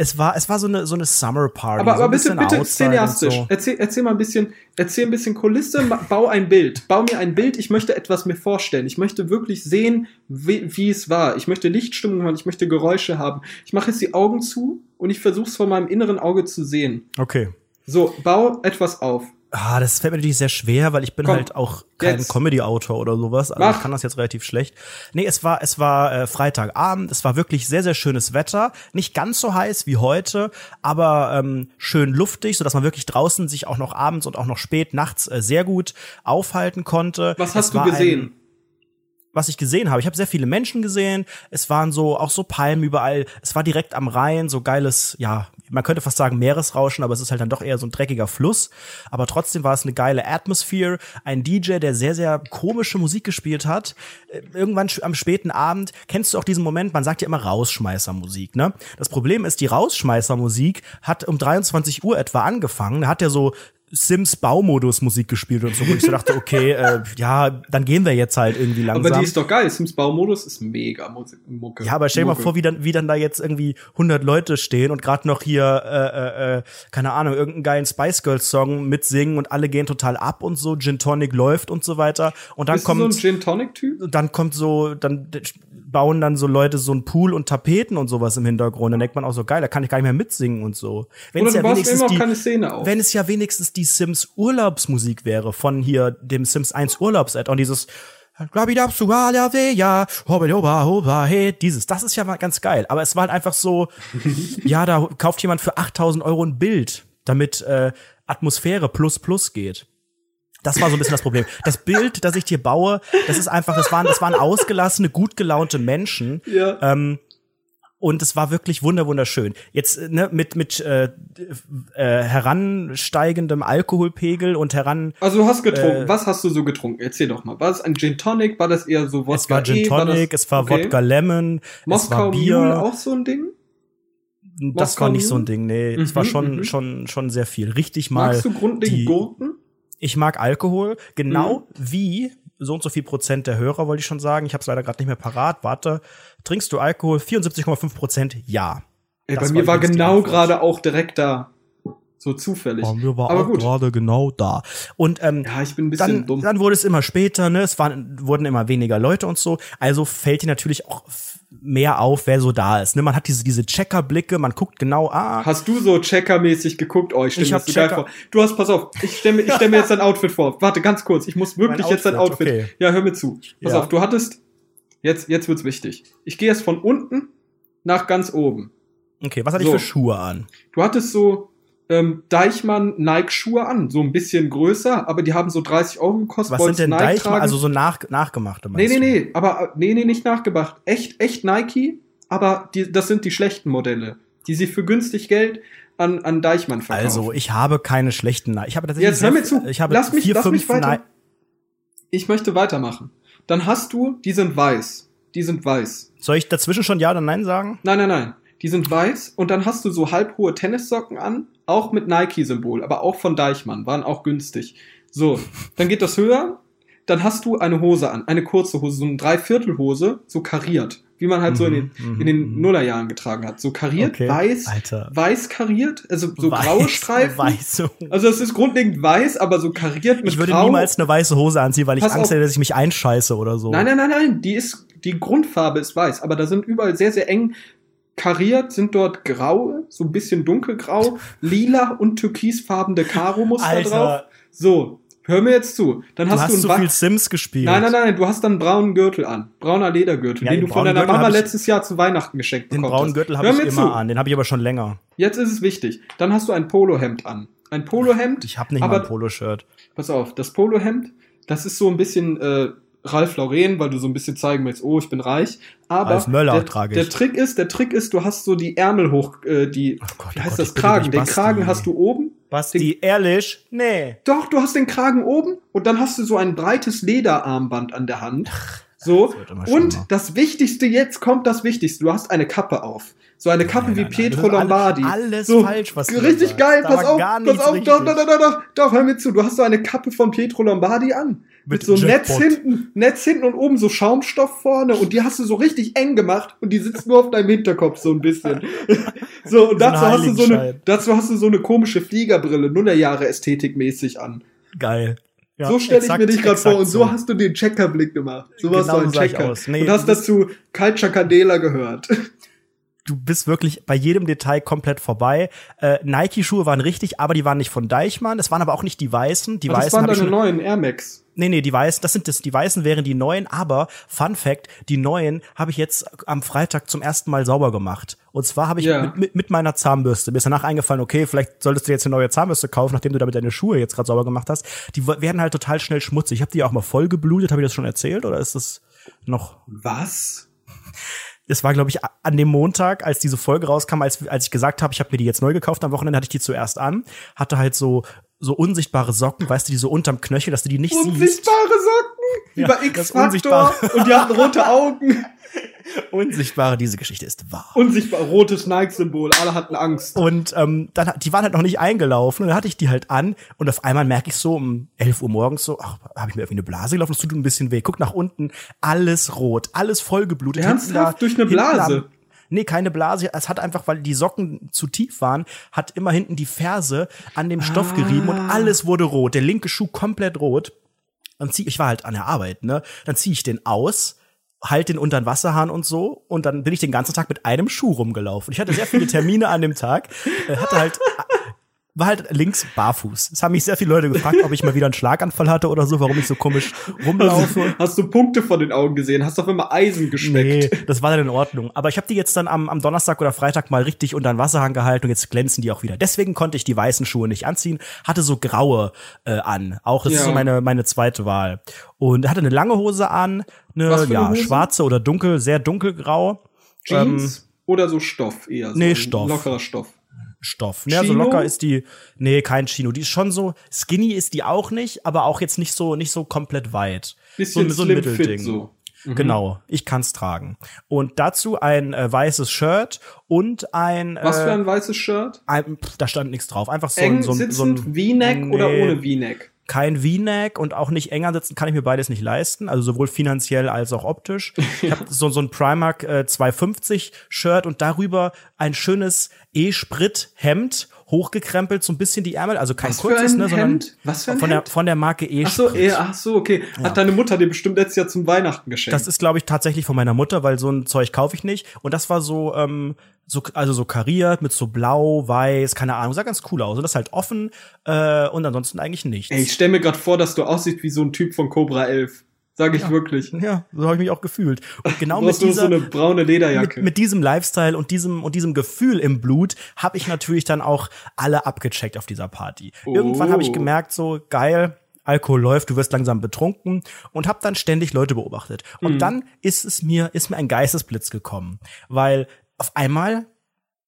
Es war, es war so eine, so eine Summer Party. Aber, so aber ein bitte, bitte cineastisch. So. Erzähl, erzähl mal ein bisschen, erzähl ein bisschen Kulisse, bau ein Bild. Bau mir ein Bild, ich möchte etwas mir vorstellen. Ich möchte wirklich sehen, wie, wie es war. Ich möchte Lichtstimmung haben, ich möchte Geräusche haben. Ich mache jetzt die Augen zu und ich versuche es von meinem inneren Auge zu sehen. Okay. So, bau etwas auf. Ah, das fällt mir natürlich sehr schwer, weil ich bin Komm, halt auch kein. Comedy-Autor oder sowas. Also Mach. ich kann das jetzt relativ schlecht. Nee, es war, es war äh, Freitagabend, es war wirklich sehr, sehr schönes Wetter. Nicht ganz so heiß wie heute, aber ähm, schön luftig, sodass man wirklich draußen sich auch noch abends und auch noch spät nachts äh, sehr gut aufhalten konnte. Was hast du gesehen? Was ich gesehen habe. Ich habe sehr viele Menschen gesehen. Es waren so auch so Palmen überall. Es war direkt am Rhein, so geiles, ja, man könnte fast sagen Meeresrauschen, aber es ist halt dann doch eher so ein dreckiger Fluss. Aber trotzdem war es eine geile Atmosphere. Ein DJ, der sehr, sehr komische Musik gespielt hat. Äh, Irgendwann am späten Abend kennst du auch diesen Moment, man sagt ja immer Rausschmeißermusik, ne? Das Problem ist, die Rausschmeißermusik hat um 23 Uhr etwa angefangen. Da hat er so Sims Baumodus Musik gespielt und so, wo ich so dachte, okay, äh, ja, dann gehen wir jetzt halt irgendwie langsam. Aber die ist doch geil. Sims Baumodus ist mega Musik, Mucke. Ja, aber stell dir mal vor, wie dann, wie dann da jetzt irgendwie 100 Leute stehen und gerade noch hier, äh, äh, äh, keine Ahnung, irgendeinen geilen Spice Girls Song mitsingen und alle gehen total ab und so, Gin Tonic läuft und so weiter. Und dann Bist du so ein kommt, Gin Tonic Typ? dann kommt so, dann bauen dann so Leute so ein Pool und Tapeten und sowas im Hintergrund. Dann denkt man auch so, geil, da kann ich gar nicht mehr mitsingen und so. Wenn Oder es ja wenigstens die, wenn es ja wenigstens die Sims Urlaubsmusik wäre von hier dem Sims 1 Urlaubs-Add-on, dieses dieses, das ist ja mal ganz geil. Aber es war halt einfach so, ja, da kauft jemand für 8000 Euro ein Bild, damit äh, Atmosphäre plus plus geht. Das war so ein bisschen das Problem. Das Bild, das ich dir baue, das ist einfach, das waren, das waren ausgelassene, gut gelaunte Menschen. Ja. Ähm, und es war wirklich wunder wunderschön. Jetzt äh, ne, mit mit äh, äh, heransteigendem Alkoholpegel und heran Also du hast getrunken. Äh, Was hast du so getrunken? Erzähl doch mal. War es ein Gin Tonic? War das eher so Wodka? es war Gin E? War Tonic, das, es war okay. Wodka Lemon, es Moskau war Mule Bier. auch so ein Ding? das Moskau war nicht so ein Mule? Ding, nee, es war Mhm, schon mhm. schon schon sehr viel. Richtig mal. Magst du grundlegend die- Gurken? Ich mag Alkohol, genau Mhm. wie so und so viel Prozent der Hörer, wollte ich schon sagen. Ich habe es leider gerade nicht mehr parat. Warte, trinkst du Alkohol? 74,5 Prozent, ja. Ey, bei mir war genau gerade auch direkt da. So zufällig. Bei mir war Aber auch gerade genau da. Und ähm, Ja, ich bin ein bisschen dann, dumm. dann wurde es immer später, ne? Es waren, wurden immer weniger Leute und so. Also fällt dir natürlich auch mehr auf, wer so da ist. Ne? Man hat diese, diese Checkerblicke, man guckt genau, ah, Hast du so Checkermäßig geguckt? Oh, ich stell Ich mir das so geil vor. Du hast, pass auf, ich stell mir, stell mir jetzt dein Outfit vor. Warte, ganz kurz. Ich muss wirklich Mein jetzt dein Outfit, Outfit. okay. Ja, hör mir zu. Pass Ja. auf, du hattest, jetzt, jetzt wird's wichtig. Ich gehe jetzt von unten nach ganz oben. okay, was hatte So. ich für Schuhe an? Du hattest so, ähm, Deichmann Nike-Schuhe an, so ein bisschen größer, aber die haben so 30 Euro gekostet. Was sind denn Nike Deichmann, tragen. also so nach, nachgemachte? Nee, meinst nee, du? nee, aber nee, nee, nicht nachgebracht. Echt, echt Nike, aber die, das sind die schlechten Modelle, die sie für günstig Geld an, an Deichmann verkaufen. Also, ich habe keine schlechten Nike. Ich habe tatsächlich Jetzt hör mir zu. Ich habe lass mich, vier, lass mich weiter. Nike. Ich möchte weitermachen. Dann hast du, die sind weiß. Die sind weiß. Soll ich dazwischen schon ja oder nein sagen? Nein, nein, nein. Die sind weiß und dann hast du so halbhohe Tennissocken an, auch mit Nike-Symbol, aber auch von Deichmann, waren auch günstig. So, dann geht das höher, dann hast du eine Hose an, eine kurze Hose, so eine Dreiviertelhose, so kariert, wie man halt so in den, Mhm, in den mhm. Nullerjahren getragen hat. So kariert, Okay. weiß, Alter. weiß kariert, also so Weiß- graue Streifen. Weiße Also es ist grundlegend weiß, aber so kariert mit Ich würde grau. niemals eine weiße Hose anziehen, weil ich Pass Angst auf. hätte, dass ich mich einscheiße oder so. Nein, nein, nein, nein, die ist, die Grundfarbe ist weiß, aber da sind überall sehr, sehr eng kariert, sind dort graue, so ein bisschen dunkelgrau, lila und türkisfarbene Karo-Muster drauf. So, hör mir jetzt zu. Dann du hast hast du einen so viel Sims gespielt. Nein, nein, nein, du hast dann einen braunen Gürtel an. Brauner Ledergürtel, Ja, den den du von braunen deiner Gürtel Mama letztes Jahr zu Weihnachten geschenkt Den bekommen braunen hast. Gürtel habe ich immer zu. an. Den habe ich aber schon länger. Jetzt ist es wichtig. Dann hast du ein Polohemd an. Ein Polohemd. Ich habe nicht aber mal ein Poloshirt. Pass auf, das Polohemd, das ist so ein bisschen äh, Ralf Lauren, weil du so ein bisschen zeigen willst, oh, ich bin reich. Aber Ralf Möller der, trage ich. der Trick ist, der Trick ist, du hast so die Ärmel hoch, äh, die, Oh Gott, wie oh heißt Gott, das Kragen? Den Basti. Kragen hast du oben. Basti, ehrlich? Nee. Doch, du hast den Kragen oben und dann hast du so ein breites Lederarmband an der Hand. So. Das Und das Wichtigste, jetzt kommt das Wichtigste. Du hast eine Kappe auf. So eine Kappe Nein, wie nein, nein, Pietro Lombardi. alles so, falsch, was du Richtig sagst. geil, Da pass auf, pass auf, doch, doch, doch, doch, doch, doch, hör mir zu. Du hast so eine Kappe von Pietro Lombardi an. Mit, Mit so Netz hinten, Netz hinten und oben so Schaumstoff vorne und die hast du so richtig eng gemacht und die sitzt nur auf deinem Hinterkopf so ein bisschen. so, und So dazu hast du so eine, dazu hast du so eine komische Fliegerbrille, Nullerjahre ästhetikmäßig an. Geil. Ja, so stelle ich mir dich gerade vor und so hast du den Checkerblick gemacht. So warst Genau du ein so Checker. Nee, und hast dazu Culture Candela gehört. Du bist wirklich bei jedem Detail komplett vorbei. Äh, Nike-Schuhe waren richtig, aber die waren nicht von Deichmann. Es waren aber auch nicht die weißen. Die Aber das weißen waren hab ich deine neuen Air Max. Nee, nee, die weißen, das sind das, die weißen wären die neuen, aber Fun Fact, die neuen habe ich jetzt am Freitag zum ersten Mal sauber gemacht. Und zwar habe ich Ja. mit, mit, mit meiner Zahnbürste. Mir ist danach eingefallen, okay, vielleicht solltest du jetzt eine neue Zahnbürste kaufen, nachdem du damit deine Schuhe jetzt gerade sauber gemacht hast. Die werden halt total schnell schmutzig. Ich habe die auch mal voll geblutet, habe ich das schon erzählt oder ist das noch Was? Es war, glaube ich, an dem Montag, als diese Folge rauskam, als, als ich gesagt habe, ich habe mir die jetzt neu gekauft, am Wochenende hatte ich die zuerst an, hatte halt so so unsichtbare Socken, weißt du, die so unterm Knöchel, dass du die nicht siehst. Unsichtbare Socken? Ja. Unsichtbare. Und die hatten rote Augen. Unsichtbare, diese Geschichte ist wahr. Unsichtbar, rotes Nike-Symbol. Alle hatten Angst. Und ähm, dann, die waren halt noch nicht eingelaufen und dann hatte ich die halt an und auf einmal merke ich so um 11 Uhr morgens so, ach, habe ich mir irgendwie eine Blase gelaufen, das tut ein bisschen weh. Guck nach unten, alles rot, alles vollgeblutet. Ernsthaft? Durch eine Blase? am- Nee, keine Blase. Es hat einfach, weil die Socken zu tief waren, hat immer hinten die Ferse an dem Stoff gerieben und alles wurde rot. Der linke Schuh komplett rot. Dann zieh, ich war halt an der Arbeit, ne? Dann ziehe ich den aus, halt den unter den Wasserhahn und so und dann bin ich den ganzen Tag mit einem Schuh rumgelaufen. Ich hatte sehr viele Termine an dem Tag, äh, hatte halt war halt links barfuß. Es haben mich sehr viele Leute gefragt, ob ich mal wieder einen Schlaganfall hatte oder so, warum ich so komisch rumlaufe. Hast du Punkte von den Augen gesehen? Hast du auf einmal Eisen geschmeckt? Nee, das war dann in Ordnung. Aber ich habe die jetzt dann am, am Donnerstag oder Freitag mal richtig unter den Wasserhang gehalten und jetzt glänzen die auch wieder. Deswegen konnte ich die weißen Schuhe nicht anziehen, hatte so graue äh, an. Auch das Ja. ist so meine, meine zweite Wahl. Und hatte eine lange Hose an, eine, ja, Hose? schwarze oder dunkel, sehr dunkelgrau. Jeans oder so Stoff eher? So Ähm, nee, Stoff. Lockerer Stoff. Stoff. Ne, so locker ist die, nee, kein Chino. Die ist schon so, skinny ist die auch nicht, aber auch jetzt nicht so, nicht so komplett weit. Bisschen so, so ein Mittelding. so. Mhm. Genau, ich kann's tragen. Und dazu ein äh, weißes Shirt und ein, Was für äh, ein weißes Shirt? ein pff, da stand nichts drauf. Einfach so Eng ein, so ein, so sitzend, ein V-Neck oder Nee. ohne V-Neck? Kein V-Neck und auch nicht enger sitzen, kann ich mir beides nicht leisten, also sowohl finanziell als auch optisch. Ich habe so, so ein Primark äh, 250 Shirt und darüber ein schönes E-Sprit-Hemd, hochgekrempelt, so ein bisschen die Ärmel, also kein Was kurzes, ne, sondern Hemd? Was für ein von der Hemd? von der Marke Ach so, E-Sprit. eh, ach so, okay. Hat deine Mutter dir bestimmt letztes Jahr zum Weihnachten geschenkt. Das ist, glaube ich, tatsächlich von meiner Mutter, weil so ein Zeug kaufe ich nicht. Und das war so, ähm, so, also so kariert mit so blau, weiß, keine Ahnung, sah ganz cool aus. Und das halt offen äh, und ansonsten eigentlich nichts. Ey, ich stell mir gerade vor, dass du aussiehst wie so ein Typ von Cobra 11. Sag ich wirklich. ja, so habe ich mich auch gefühlt. Und genau mit nur so dieser, eine braune Lederjacke. mit, mit diesem Lifestyle und diesem und diesem Gefühl im Blut habe ich natürlich dann auch alle abgecheckt auf dieser Party. Irgendwann habe ich Oh. gemerkt, so geil, Alkohol läuft, du wirst langsam betrunken und habe dann ständig Leute beobachtet. Und Mhm. dann ist es mir ist mir ein Geistesblitz gekommen, weil auf einmal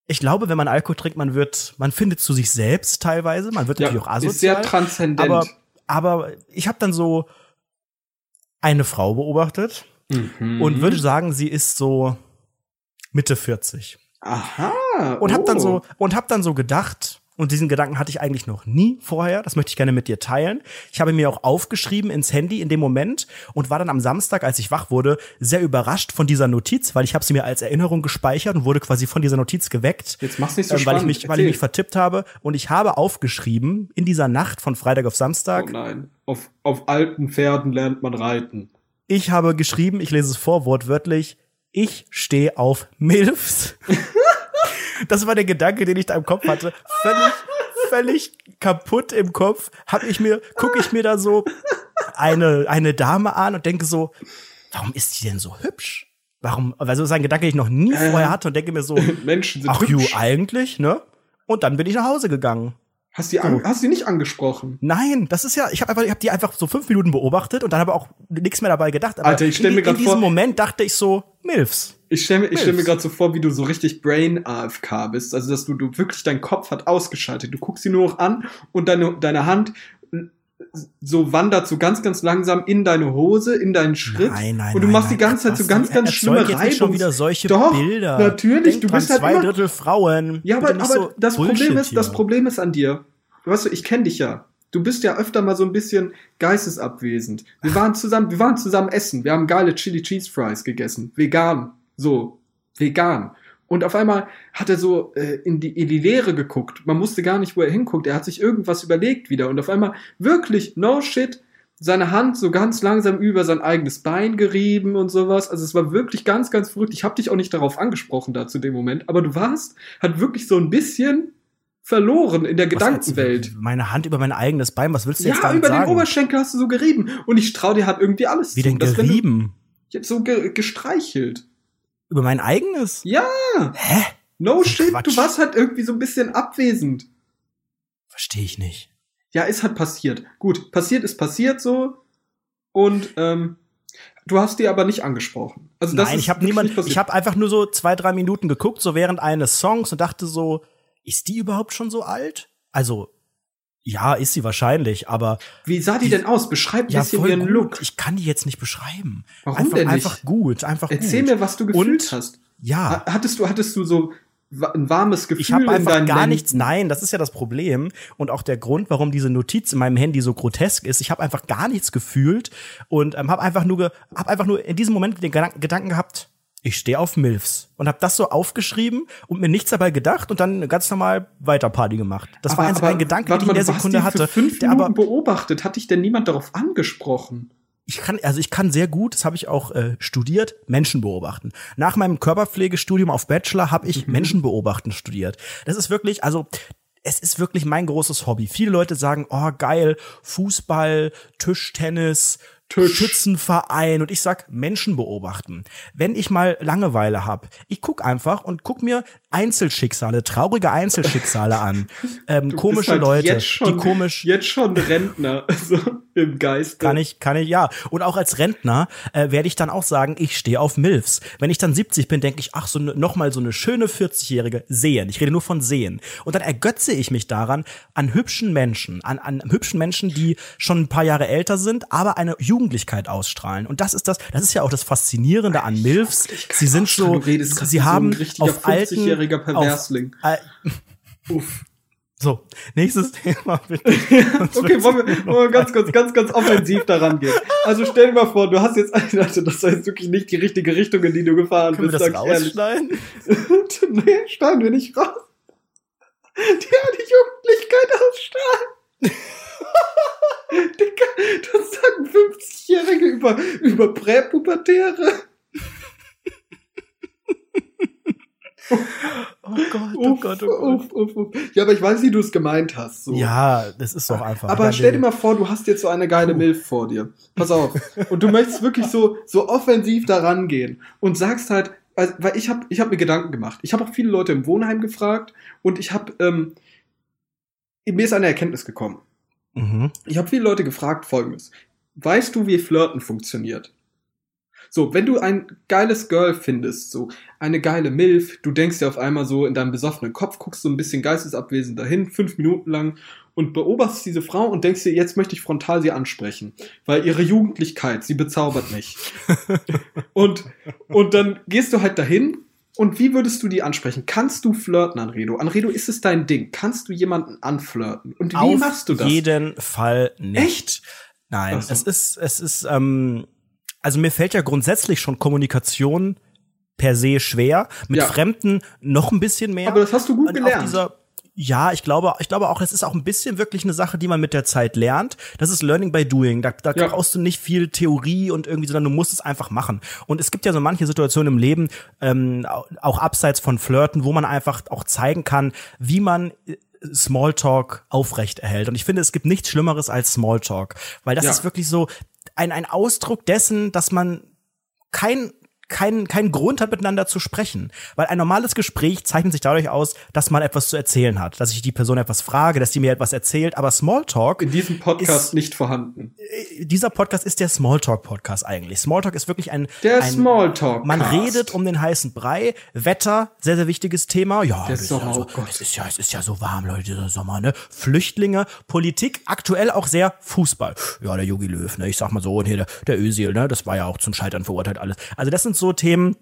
ich glaube, wenn man Alkohol trinkt, man wird, man findet zu sich selbst teilweise, man wird ja, natürlich auch ist sehr asozial. transzendent. aber, aber ich habe dann so eine Frau beobachtet Mhm. und würde sagen, sie ist so Mitte 40. Aha. Und hab dann oh. so und hab dann so gedacht, und diesen Gedanken hatte ich eigentlich noch nie vorher, das möchte ich gerne mit dir teilen. Ich habe mir auch aufgeschrieben ins Handy in dem Moment und war dann am Samstag, als ich wach wurde, sehr überrascht von dieser Notiz, weil ich habe sie mir als Erinnerung gespeichert und wurde quasi von dieser Notiz geweckt. Jetzt mach's nicht so ähm, weil ich spannend. mich, weil ich mich vertippt habe und ich habe aufgeschrieben in dieser Nacht von Freitag auf Oh Samstag. nein. Auf, auf alten Pferden lernt man reiten. Ich habe geschrieben, ich lese es vor, wortwörtlich, ich stehe auf Milfs. das war der Gedanke, den ich da im Kopf hatte. Völlig, völlig kaputt im Kopf. Hab ich mir, gucke ich mir da so eine, eine Dame an und denke so, warum ist die denn so hübsch? Warum, also das ist ein Gedanke, den ich noch nie vorher hatte und denke mir so, Menschen sind ach hübsch. eigentlich, ne? Und dann bin ich nach Hause gegangen. Hast die, an, hast die nicht angesprochen? Nein, das ist ja, ich habe einfach, ich habe die einfach so fünf Minuten beobachtet und dann habe auch nichts mehr dabei gedacht. Aber Alter, ich stell in, mir grad in diesem vor- Moment dachte ich so, Milfs. Ich stelle mir, ich stell mir gerade so vor, wie du so richtig Brain AFK bist. Also, dass du, du wirklich dein Kopf hat ausgeschaltet. Du guckst sie nur noch an und deine, deine Hand so wandert so ganz, ganz langsam in deine Hose, in deinen Schritt. Nein, nein, und du nein, machst die ganze Zeit so ganz, ganz schlimme jetzt schon wieder solche Doch, Bilder. natürlich, Denk du dran, bist halt zwei Drittel Frauen. Ja, aber, aber so das Problem ist, das. Problem ist an dir. Weißt du, ich kenne dich ja. Du bist ja öfter mal so ein bisschen geistesabwesend. Wir waren zusammen, wir waren zusammen essen. Wir haben geile Chili Cheese Fries gegessen. Vegan. So. Vegan. Und auf einmal hat er so äh, in, die, in die Leere geguckt. Man wusste gar nicht, wo er hinguckt. Er hat sich irgendwas überlegt wieder. Und auf einmal wirklich, no shit, seine Hand so ganz langsam über sein eigenes Bein gerieben und sowas. Also es war wirklich ganz, ganz verrückt. Ich habe dich auch nicht darauf angesprochen da zu dem Moment, aber du warst halt wirklich so ein bisschen verloren in der Was Gedankenwelt. jetzt? Meine Hand über mein eigenes Bein, was willst du jetzt Ja, damit über sagen? den Oberschenkel hast du so gerieben. Und ich trau dir halt irgendwie alles Wie zu. denn dass wenn du- gerieben? Jetzt so ge gestreichelt. Über mein eigenes? Ja, Hä? no shit, Quatsch. du warst halt irgendwie so ein bisschen abwesend. Verstehe ich nicht. Ja, ist halt passiert. Gut, passiert ist passiert so. Und ähm, du hast die aber nicht angesprochen. Also das Nein, ist ich habe niemand, ich habe einfach nur so zwei, drei Minuten geguckt, so während eines Songs und dachte so, ist die überhaupt schon so alt? Also, ja, ist sie wahrscheinlich, aber Wie sah die, die- denn aus? Beschreib ein ja, bisschen ihren gut. Look. Ich kann die jetzt nicht beschreiben. Warum einfach, denn nicht? Einfach gut, einfach Erzähl gut. mir, was du gefühlt Und- hast. Ja, Ha- Hattest du, hattest du so ein warmes Gefühl ich habe in einfach deinen gar nichts. Nein, das ist ja das Problem und auch der Grund, warum diese Notiz in meinem Handy so grotesk ist. Ich habe einfach gar nichts gefühlt und ähm, habe einfach nur, ge- hab einfach nur in diesem Moment den Gedanken gehabt. Ich stehe auf Milfs und habe das so aufgeschrieben und mir nichts dabei gedacht und dann ganz normal weiter Party gemacht. Das war einfach ein Gedanke, den ich in der Sekunde hatte. Für fünf der Minuten aber beobachtet. Hat dich denn niemand darauf angesprochen? ich kann, also ich kann sehr gut, das habe ich auch äh, studiert, Menschen beobachten. Nach meinem Körperpflegestudium auf Bachelor habe ich Menschen beobachten studiert. Das ist wirklich, also es ist wirklich mein großes Hobby. Viele Leute sagen, oh geil, Fußball, Tischtennis, Tisch. Schützenverein und ich sag Menschen beobachten. Wenn ich mal Langeweile hab, ich guck einfach und guck mir Einzelschicksale, traurige Einzelschicksale an, ähm, komische halt Leute, jetzt schon, die komisch Jetzt schon Rentner, so im Geiste. kann ich, kann ich, ja. Und auch als Rentner äh, werde ich dann auch sagen, ich stehe auf Milfs. Wenn ich dann 70 bin, denke ich, ach, so ne, noch mal so eine schöne 40-Jährige sehen. Ich rede nur von sehen. Und dann ergötze ich mich daran an hübschen Menschen, an, an hübschen Menschen, die schon ein paar Jahre älter sind, aber eine Jugendlichkeit ausstrahlen. Und das ist das, das ist ja auch das Faszinierende an Milfs. Sie sind so, sie haben auf alten, 50-jähriger auf, Perversling. äh, Uff. so, nächstes Thema bitte. Okay, wollen wir, wollen wir ganz, ganz, ganz, ganz offensiv daran gehen. Also stell dir mal vor, du hast jetzt, also das war jetzt wirklich nicht die richtige Richtung, in die du gefahren Können wir bist, das sag ich ehrlich. rausschneiden? nee, schneiden wir nicht raus. Die hat die Jugendlichkeit ausstrahlen. Digga, das sagen 50-Jährige über, über Präpubertäre. Oh Gott, oh Uff, Gott, oh Gott. uff, uff. Ja, aber ich weiß, wie du es gemeint hast. So. Ja, das ist doch einfach. Aber stell dir mal vor, du hast jetzt so eine geile Milf vor dir. Pass auf. Und du möchtest wirklich so, so offensiv daran gehen und sagst halt, also, weil ich habe ich hab mir Gedanken gemacht. Ich habe auch viele Leute im Wohnheim gefragt und ich habe, ähm, mir ist eine Erkenntnis gekommen. Mhm. Ich habe viele Leute gefragt folgendes. Weißt du, wie Flirten funktioniert? So, wenn du ein geiles Girl findest, so eine geile Milf, du denkst dir auf einmal so in deinem besoffenen Kopf, guckst so ein bisschen geistesabwesend dahin, fünf Minuten lang und beobachtest diese Frau und denkst dir, jetzt möchte ich frontal sie ansprechen, weil ihre Jugendlichkeit, sie bezaubert mich. und, und dann gehst du halt dahin und wie würdest du die ansprechen? Kannst du flirten, Anredo? Anredo, ist es dein Ding? Kannst du jemanden anflirten? Und wie Auf machst du das? jeden Fall nicht. Echt? Nein, so. es ist, es ist, ähm, also mir fällt ja grundsätzlich schon Kommunikation per se schwer. Mit Ja. Fremden noch ein bisschen mehr. Aber das hast du gut gelernt. Dieser, ja, ich glaube, ich glaube auch, es ist auch ein bisschen wirklich eine Sache, die man mit der Zeit lernt. Das ist Learning by Doing. Da, da Ja. brauchst du nicht viel Theorie und irgendwie, sondern du musst es einfach machen. Und es gibt ja so manche Situationen im Leben, ähm, au- auch abseits von Flirten, wo man einfach auch zeigen kann, wie man äh, Smalltalk aufrecht erhält. Und ich finde, es gibt nichts Schlimmeres als Smalltalk, weil das Ja. ist wirklich so ein, ein Ausdruck dessen, dass man kein keinen keinen Grund hat, miteinander zu sprechen. Weil ein normales Gespräch zeichnet sich dadurch aus, dass man etwas zu erzählen hat, dass ich die Person etwas frage, dass die mir etwas erzählt. Aber Smalltalk In diesem Podcast ist, nicht vorhanden. dieser Podcast ist der Smalltalk-Podcast eigentlich. Smalltalk ist wirklich ein, Der ein Smalltalk. man redet um den heißen Brei. Wetter, sehr, sehr wichtiges Thema. Ja, Der Sommer, ja oh so, Gott. es ist ja, es ist ja so warm, Leute, dieser Sommer, ne? Flüchtlinge, Politik, aktuell auch sehr Fußball. Ja, der Jogi Löw, ne? Ich sag mal so, und hier der, der Özil, ne? Das war ja auch zum Scheitern verurteilt alles. Also das sind so Themen,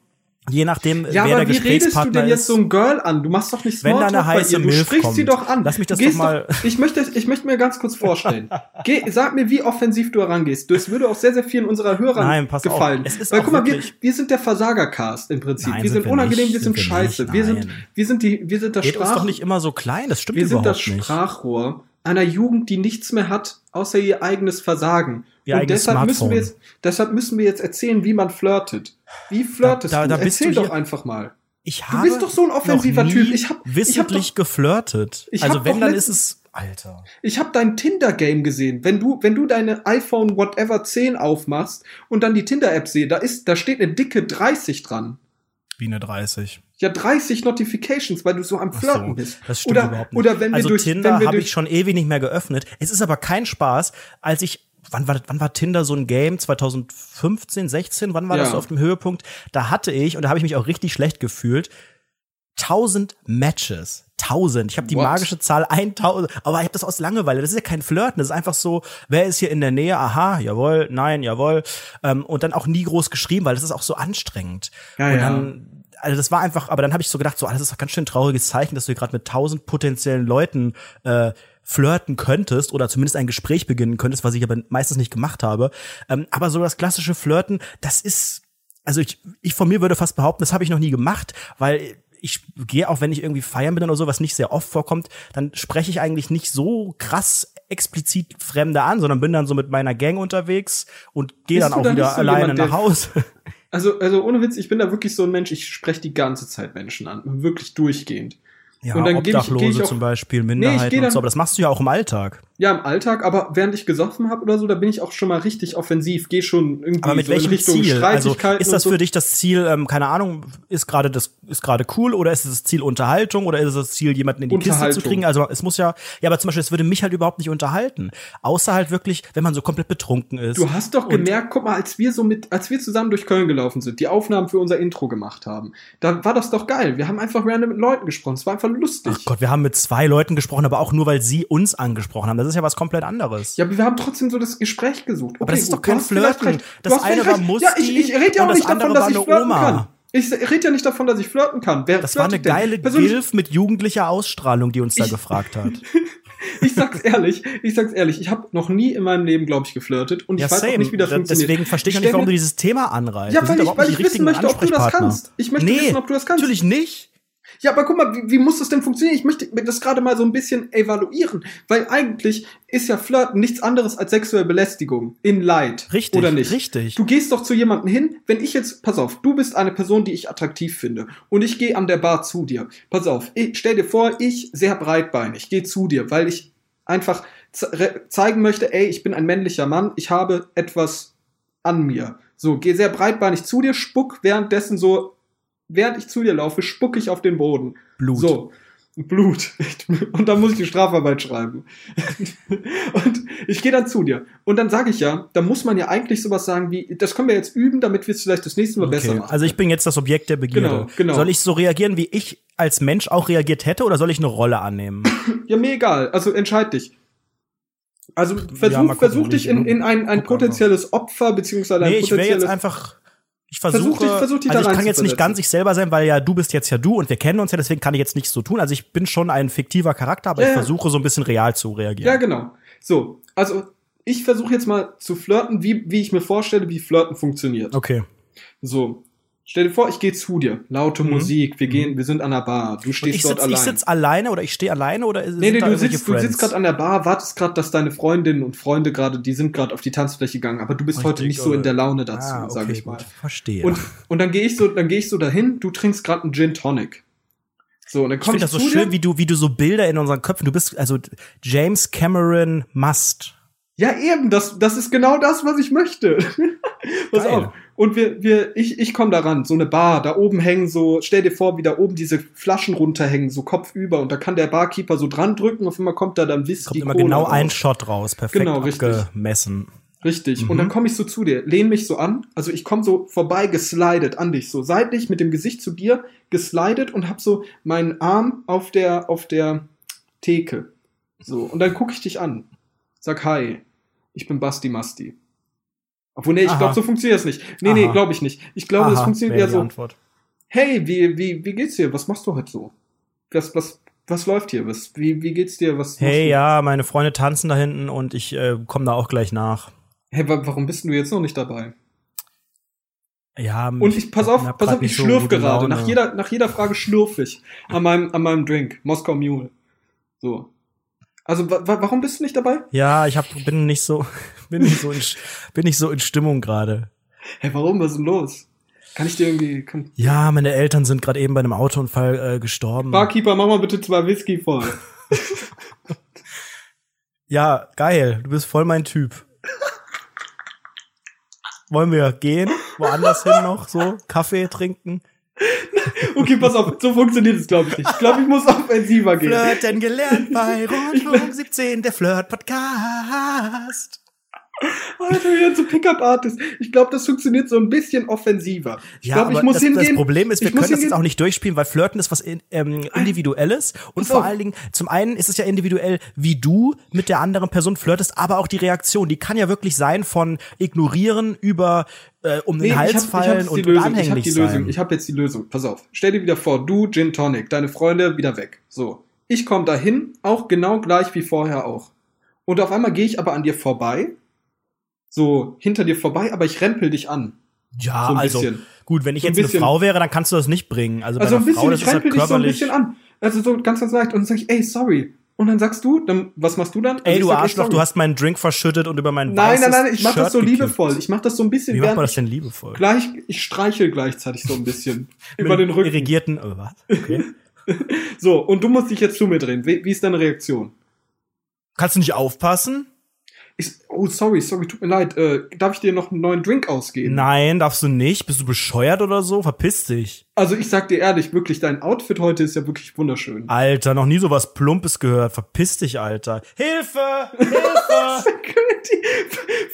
je nachdem, Ja, wer aber der wie redest du denn jetzt ist. so ein Girl an? Du machst doch nicht Wenn da Smalltalk eine heiße bei ihr. Du Milf sprichst sie kommt. doch an. Lass mich das doch mal- ich möchte, ich möchte mir ganz kurz vorstellen. Geh, sag mir, wie offensiv du herangehst. Das würde auch sehr, sehr vielen unserer Hörer Nein, pass auf. gefallen. Es ist Weil guck mal, wir, wir sind der Versagercast im Prinzip. Nein, wir sind sind, wir unangenehm, nicht. wir sind, Sind wir scheiße. nicht. wir sind, wir sind die, wir sind das Red uns Sprach, doch nicht immer so klein, das stimmt wir sind überhaupt das nicht. Sprachrohr einer Jugend, die nichts mehr hat, außer ihr eigenes Versagen. Ihr Und deshalb müssen, Smartphone. wir jetzt, deshalb müssen wir jetzt erzählen, wie man flirtet. Wie flirtest Da- da- du? da bist Erzähl du doch einfach mal. Ich Du habe bist doch so ein offensiver Typ. Ich hab- ich hab wissentlich geflirtet. Ich also wenn, doch dann ist es, Alter. Ich habe dein Tinder-Game gesehen. Wenn du, wenn du deine iPhone whatever 10 aufmachst und dann die Tinder-App sehe, da ist, da steht eine dicke 30 dran. Wie eine 30. Ja, 30 Notifications, weil du so am Flirten so, bist. Das stimmt oder, überhaupt nicht. Oder wenn wir also durch, Tinder habe ich schon ewig nicht mehr geöffnet. Es ist aber kein Spaß, als ich wann war wann war Tinder so ein Game 2015, 16, wann war Ja. das so auf dem Höhepunkt? Da hatte ich und da habe ich mich auch richtig schlecht gefühlt. 1000 Matches. 1000. Ich habe die What? magische Zahl 1000, aber ich habe das aus Langeweile. Das ist ja kein Flirten, das ist einfach so, wer ist hier in der Nähe? Aha, jawohl, nein, jawohl. Ähm, und dann auch nie groß geschrieben, weil das ist auch so anstrengend. Ja, und dann also das war einfach, aber dann habe ich so gedacht, so, ah, das ist doch ganz schön trauriges Zeichen, dass du hier gerade mit tausend potenziellen Leuten äh, flirten könntest oder zumindest ein Gespräch beginnen könntest, was ich aber meistens nicht gemacht habe. Ähm, aber so das klassische Flirten, das ist, also ich, ich von mir würde fast behaupten, das habe ich noch nie gemacht, weil ich gehe auch, wenn ich irgendwie feiern bin oder so, was nicht sehr oft vorkommt, dann spreche ich eigentlich nicht so krass explizit Fremde an, sondern bin dann so mit meiner Gang unterwegs und gehe dann auch dann wieder so alleine jemand, nach Hause. also, also ohne Witz, ich bin da wirklich so ein Mensch, ich spreche die ganze Zeit Menschen an. Wirklich durchgehend. Ja, Und dann ich- Obdachlose geh ich auch- zum Beispiel, ich Minderheiten und dann- so, aber das machst du ja auch im Alltag. Ja, im Alltag, aber während ich gesoffen habe oder so, da bin ich auch schon mal richtig offensiv. Geh schon irgendwie Aber mit so in welchem Richtung Ziel? Also Streitigkeiten ist das so. für dich das Ziel, ähm, keine Ahnung, ist gerade das ist gerade cool oder ist es das Ziel Unterhaltung oder ist es das Ziel, jemanden in die Kiste zu kriegen? Also es muss ja, ja, aber zum Beispiel, es würde mich halt überhaupt nicht unterhalten. Außer halt wirklich, wenn man so komplett betrunken ist. Du hast doch gemerkt, guck mal, als wir so mit, als wir zusammen durch Köln gelaufen sind, die Aufnahmen für unser Intro gemacht haben, da war das doch geil. Wir haben einfach random mit Leuten gesprochen. Es war einfach lustig. Ach Gott, wir haben mit zwei Leuten gesprochen, aber auch nur, weil sie uns angesprochen haben. Das ist ja was komplett anderes. Ja, aber wir haben trotzdem so das Gespräch gesucht. Aber das ist doch kein Flirten. Das eine war. Musti Ja, ich, ich rede ja auch nicht davon, dass ich flirten Oma. kann. Ich rede ja nicht davon, dass ich flirten kann. Wer Das war eine geile Gilf mit jugendlicher Ausstrahlung, die uns da Ich- gefragt hat. Ich sag's ehrlich, ich sag's ehrlich, ich habe noch nie in meinem Leben, glaube ich, geflirtet und Ja, ich weiß same. auch nicht, wie das Da- funktioniert. Deswegen verstehe ich auch nicht, warum du dieses Thema anreißt. Ja, weil ich, weil ich wissen möchte, ob du das kannst. Ich möchte nee, wissen, ob du das kannst. Natürlich nicht. Ja, aber guck mal, wie, wie muss das denn funktionieren? Ich möchte das gerade mal so ein bisschen evaluieren, weil eigentlich ist ja Flirten nichts anderes als sexuelle Belästigung in Leid. Richtig, Oder nicht? richtig. Du gehst doch zu jemandem hin, wenn ich jetzt, pass auf, du bist eine Person, die ich attraktiv finde und ich gehe an der Bar zu dir. Pass auf, ich, stell dir vor, ich sehr breitbeinig gehe zu dir, weil ich einfach zeigen möchte, ey, ich bin ein männlicher Mann, ich habe etwas an mir. So, geh sehr breitbeinig zu dir, spuck währenddessen so, während ich zu dir laufe, spucke ich auf den Boden. Blut. So. Blut. Und dann muss ich die Strafarbeit schreiben. Und ich gehe dann zu dir. Und dann sage ich ja, da muss man ja eigentlich sowas sagen wie, das können wir jetzt üben, damit wir es vielleicht das nächste Mal besser Okay. machen. Also ich bin jetzt das Objekt der Begierde. Genau, genau. Soll ich so reagieren, wie ich als Mensch auch reagiert hätte, oder soll ich eine Rolle annehmen? ja, mir egal. Also entscheid dich. Also Ja, versuch, mal gucken, versuch dich ich- in, in ein, ein potenzielles Opfer, beziehungsweise ein nee, ich wäre jetzt potenzielles. einfach. Ich Versuch versuche, dich- versuch dich also ich kann jetzt nicht ganz ich selber sein, weil ja du bist jetzt ja du und wir kennen uns ja, deswegen kann ich jetzt nicht so tun. Also ich bin schon ein fiktiver Charakter, aber Ja, ich versuche so ein bisschen real zu reagieren. Ja, genau. So, also ich versuche jetzt mal zu flirten, wie, wie ich mir vorstelle, wie Flirten funktioniert. Okay. So, stell dir vor, ich gehe zu dir. Laute Mhm. Musik, wir gehen, wir sind an der Bar. Du stehst ich dort sitze ich allein. sitz alleine oder ich stehe alleine oder ist, Nee, sind nee, da du sitzt, du sitzt gerade an der Bar, wartest gerade, dass deine Freundinnen und Freunde gerade, die sind gerade auf die Tanzfläche gegangen, aber du bist heute Richtig, nicht so in der Laune dazu, ah, okay, sage ich mal. gut. Verstehe. Und, und dann gehe ich so, dann gehe ich so dahin, du trinkst gerade einen Gin Tonic. So, und dann ich komm finde ich, das so schön, wie du, wie du so Bilder in unseren Köpfen, du bist, also James Cameron Must. Ja, eben, das, das ist genau das, was ich möchte. Pass Geil. auf. Und wir, wir, ich, ich komme da ran, so eine Bar, da oben hängen so, stell dir vor, wie da oben diese Flaschen runterhängen, so kopfüber, und da kann der Barkeeper so dran drücken, auf einmal kommt da dann Whisky. Kommt immer Cola genau raus. ein Shot raus, perfekt Genau, richtig. abgemessen. Richtig. Mhm. Und dann komme ich so zu dir, lehn mich so an, also ich komme so vorbei geslidet an dich, so seitlich mit dem Gesicht zu dir geslidet und hab so meinen Arm auf der, auf der Theke. So, und dann gucke ich dich an. Sag Hi, ich bin Basti Masti. Obwohl, nee, ich glaube, so funktioniert es nicht. Nee, nee, Aha. glaube ich nicht. Ich glaube, das Aha, funktioniert wäre eher die so, Antwort. hey, wie, wie, wie geht's dir? Was machst du heute so? Was, was, was läuft hier? Was, wie, wie geht's dir? Was Hey, ja, meine Freunde tanzen da hinten und ich äh, komme da auch gleich nach. Hey, wa warum bist du jetzt noch nicht dabei? Ja, Und ich, pass auf, pass auf, ich so schlürf gerade. Laune. Nach jeder, nach jeder Frage schlürf ich an meinem, an meinem Drink. Moskau Mule. So. Also, wa wa warum bist du nicht dabei? Ja, ich hab, bin nicht so, bin nicht so in, bin nicht so in Stimmung gerade. Hey, warum? Was ist denn los? Kann ich dir irgendwie, kann, Ja, meine Eltern sind gerade eben bei einem Autounfall äh, gestorben. Barkeeper, mach mal bitte zwei Whisky voll. Ja, geil. Du bist voll mein Typ. Wollen wir gehen? Woanders hin noch? So? Kaffee trinken? Okay, pass auf, so funktioniert es, glaube ich nicht. Ich glaube, ich muss offensiver gehen. Flirten gelernt bei Rundfunk 17, der Flirt-Podcast. Alter, wie so Pickup-Artist. Ich glaube, das funktioniert so ein bisschen offensiver. Ich glaube, ich muss das, hingehen. das Problem ist, wir ich können das jetzt auch nicht durchspielen, weil Flirten ist was in, ähm, Individuelles und vor allen Dingen, zum einen ist es ja individuell, wie du mit der anderen Person flirtest, aber auch die Reaktion, die kann ja wirklich sein von ignorieren über äh, um den Nee, Hals ich hab, ich fallen hab und, Lösung. Ich habe anhänglich die sein. Lösung. Ich habe jetzt die Lösung. Pass auf. Stell dir wieder vor, du Gin Tonic, deine Freunde wieder weg. So. Ich komme dahin, auch genau gleich wie vorher auch. Und auf einmal gehe ich aber an dir vorbei. So, hinter dir vorbei, aber ich rempel dich an. ja, so ein also bisschen. gut, wenn ich So ein jetzt eine. Frau wäre, dann kannst du das nicht bringen. Also, Also bei ein einer bisschen, Frau, das ich rempel dich so ein bisschen an. Also so ganz, ganz leicht. Und dann sag ich, ey, sorry. Und dann sagst du, dann, was machst du dann? Also Ey, du sag, Arschloch, du hast meinen Drink verschüttet und über mein Nein, nein, nein, ich mach das Shirt so gekippt. liebevoll. Ich mach das so ein bisschen, Wie macht man das denn liebevoll? ich gleich, ich streichel gleichzeitig so ein bisschen über den Rücken. Irrigierten, oh, was? Okay. So, und du musst dich jetzt zu mir drehen. Wie, wie ist deine Reaktion? Kannst du nicht aufpassen? Ich, oh, sorry, sorry, tut mir leid. Äh, darf ich dir noch einen neuen Drink ausgeben? Nein, darfst du nicht. Bist du bescheuert oder so? Verpiss dich. Also ich sag dir ehrlich, wirklich, dein Outfit heute ist ja wirklich wunderschön. Alter, noch nie so was Plumpes gehört. Verpiss dich, Alter. Hilfe! Hilfe! Security!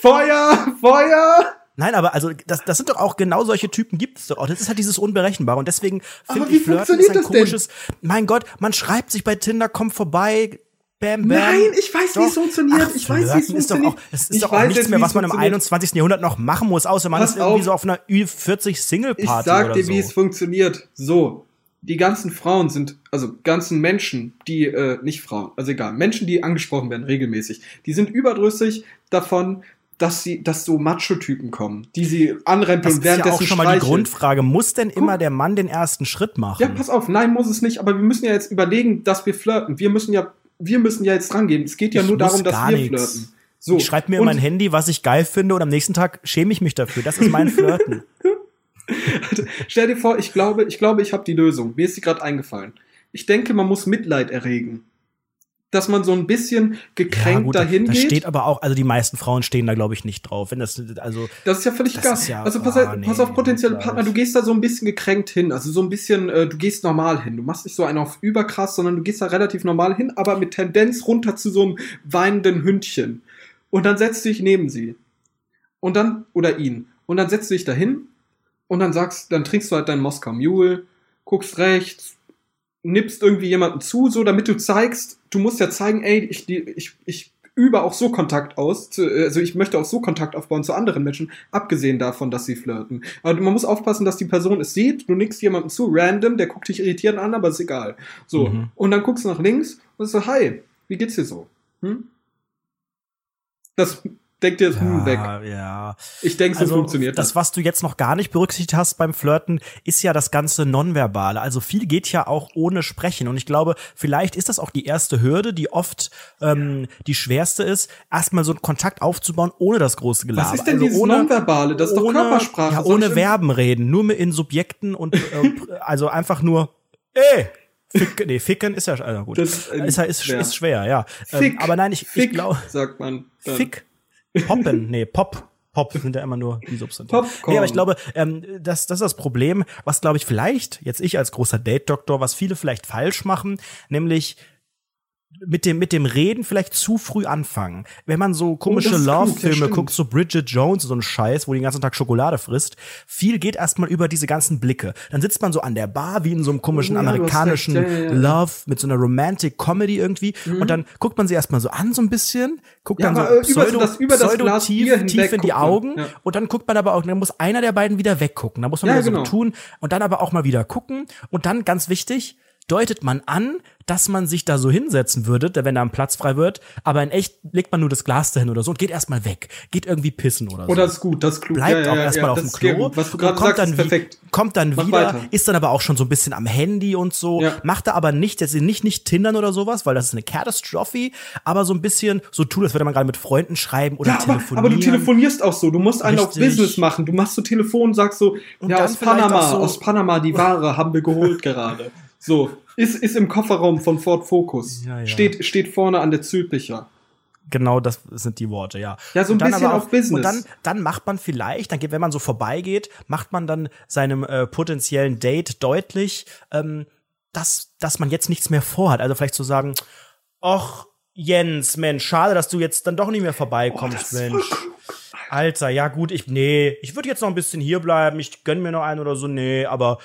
Feuer! Feuer! Nein, aber also das, das sind doch auch genau solche Typen gibt es doch auch. Das ist halt dieses Unberechenbare und deswegen finde ich Flirten funktioniert ist ein das denn? komisches. Mein Gott, man schreibt sich bei Tinder, kommt vorbei, bam, bam. Nein, ich weiß, wie es funktioniert. Ach, ich weiß, wie es ist doch funktioniert. auch, es ist Ich doch auch nichts jetzt, mehr, was man im funktioniert. 21. Jahrhundert noch machen muss, außer man Pass ist irgendwie auf. so auf einer Ü40 Ich Single-Party sag oder dir, so. wie es funktioniert. So. Die ganzen Frauen sind, also ganzen Menschen, die, äh, nicht Frauen, also egal, Menschen, die angesprochen werden regelmäßig, die sind überdrüssig davon, dass sie, dass so Macho-Typen kommen, die sie anrempeln das und ist ja auch währenddessen schon mal die streicheln. Grundfrage. Muss denn immer der Mann den ersten Schritt machen? Ja, pass auf, nein, muss es nicht, aber wir müssen ja jetzt überlegen, dass wir flirten. Wir müssen ja, wir müssen ja jetzt drangehen. Es geht ja Ich nur darum, dass wir nix. flirten. So. Ich schreibe mir Und- mein Handy, was ich geil finde, und am nächsten Tag schäme ich mich dafür. Das ist mein Flirten. Stell dir vor, ich glaube, ich glaube, ich habe die Lösung. Mir ist sie gerade eingefallen. Ich denke, man muss Mitleid erregen. Dass man so ein bisschen gekränkt da- dahin da geht. steht aber auch, also die meisten Frauen stehen da, glaube ich, nicht drauf. Wenn das, also, Das ist ja völlig Das egal. ja- also pass, auf, nee, pass auf potenzielle. Partner, du gehst da so ein bisschen gekränkt hin. Also so ein bisschen, äh, du gehst normal hin. Du machst nicht so einen auf überkrass, sondern du gehst da relativ normal hin, aber mit Tendenz runter zu so einem weinenden Hündchen. Und dann setzt du dich neben sie. Und dann, oder ihn. Und dann setzt du dich dahin und dann sagst, dann trinkst du halt deinen Moskau Mule, guckst rechts, nippst irgendwie jemanden zu, so damit du zeigst, du musst ja zeigen, ey, ich, ich, ich übe auch so Kontakt aus, zu, also ich möchte auch so Kontakt aufbauen zu anderen Menschen, abgesehen davon, dass sie flirten. Aber man muss aufpassen, dass die Person es sieht, du nickst jemanden zu, random, der guckt dich irritierend an, aber ist egal. So, Mhm. und dann guckst du nach links und so, hi, wie geht's dir so? Hm? Das denkt dir das Hm weg. ja, ja. Ich denke, so Also, funktioniert das, das. was du jetzt noch gar nicht berücksichtigt hast beim Flirten, ist ja das ganze Nonverbale. Also viel geht ja auch ohne Sprechen. Und ich glaube, vielleicht ist das auch die erste Hürde, die oft ähm, die schwerste ist, erstmal so einen Kontakt aufzubauen, ohne das große Gelaber. Was ist denn also dieses ohne, Nonverbale? Das ist doch ohne, Körpersprache. Ja, ohne Verben reden, nur in Subjekten und äh, also einfach nur, ey, Fick, nee, ficken ist ja, also gut. Das ähm, ist, ist, schwer. ist schwer, ja. Fick, ähm, aber nein, ich, ich glaube, sagt man. dann. Fick, Poppen, nee, Pop, Pop sind ja immer nur die Substantive. Popcorn. Nee, aber ich glaube, ähm, das, das ist das Problem, was glaube ich vielleicht, jetzt ich als großer Date-Doktor, was viele vielleicht falsch machen, nämlich mit dem, mit dem Reden vielleicht zu früh anfangen. Wenn man so komische Oh, Love-Filme guckt, so Bridget Jones, so ein Scheiß, wo die den ganzen Tag Schokolade frisst, viel geht erstmal über diese ganzen Blicke. Dann sitzt man so an der Bar, wie in so einem komischen Oh, ja, amerikanischen recht. Ja, ja. Love mit so einer Romantic Comedy irgendwie. Und dann guckt man sie erstmal so an, so ein bisschen, guckt dann so über- das- über das pseudo tief, tief in die. Augen. Und dann guckt man aber auch, dann muss einer der beiden wieder weggucken. Da muss man Ja, wieder genau. so tun und dann aber auch mal wieder gucken. Und dann, ganz wichtig, deutet man an, dass man sich da so hinsetzen würde, wenn da ein Platz frei wird, aber in echt legt man nur das Glas dahin oder so und geht erstmal weg. Geht irgendwie pissen oder so. Oh, das ist gut, das ist klug. Bleibt ja, auch ja, erstmal ja, auf dem Klo. Was du und gerade kommt sagst, dann perfekt. Kommt dann Mach wieder, weiter. ist dann aber auch schon so ein bisschen am Handy und so. Macht da aber nicht, jetzt nicht, nicht Tindern oder sowas, weil das ist eine Catastrophe, aber so ein bisschen so tut, als würde man gerade mit Freunden schreiben oder Ja, aber, telefonieren. aber du telefonierst auch so. Du musst einen auf Richtig. Business machen. Du machst so Telefon, sagst so, Und ja, aus Panama, so- aus Panama, die Ware haben wir geholt gerade. So, ist, ist im Kofferraum von Ford Focus. Ja, ja. Steht, steht vorne an der Zülpicher. Genau, das sind die Worte, ja. Ja, so ein Und dann bisschen aber auf Business. Und dann, dann macht man vielleicht, dann geht, wenn man so vorbeigeht, macht man dann seinem äh, potenziellen Date deutlich, ähm, dass, dass man jetzt nichts mehr vorhat. Also vielleicht zu sagen, ach, Jens, Mensch, schade, dass du jetzt dann doch nicht mehr vorbeikommst, Oh, das ist voll Mensch. Alter, ja gut, ich, nee, ich würde jetzt noch ein bisschen hier bleiben, ich gönn mir noch einen oder so, nee, aber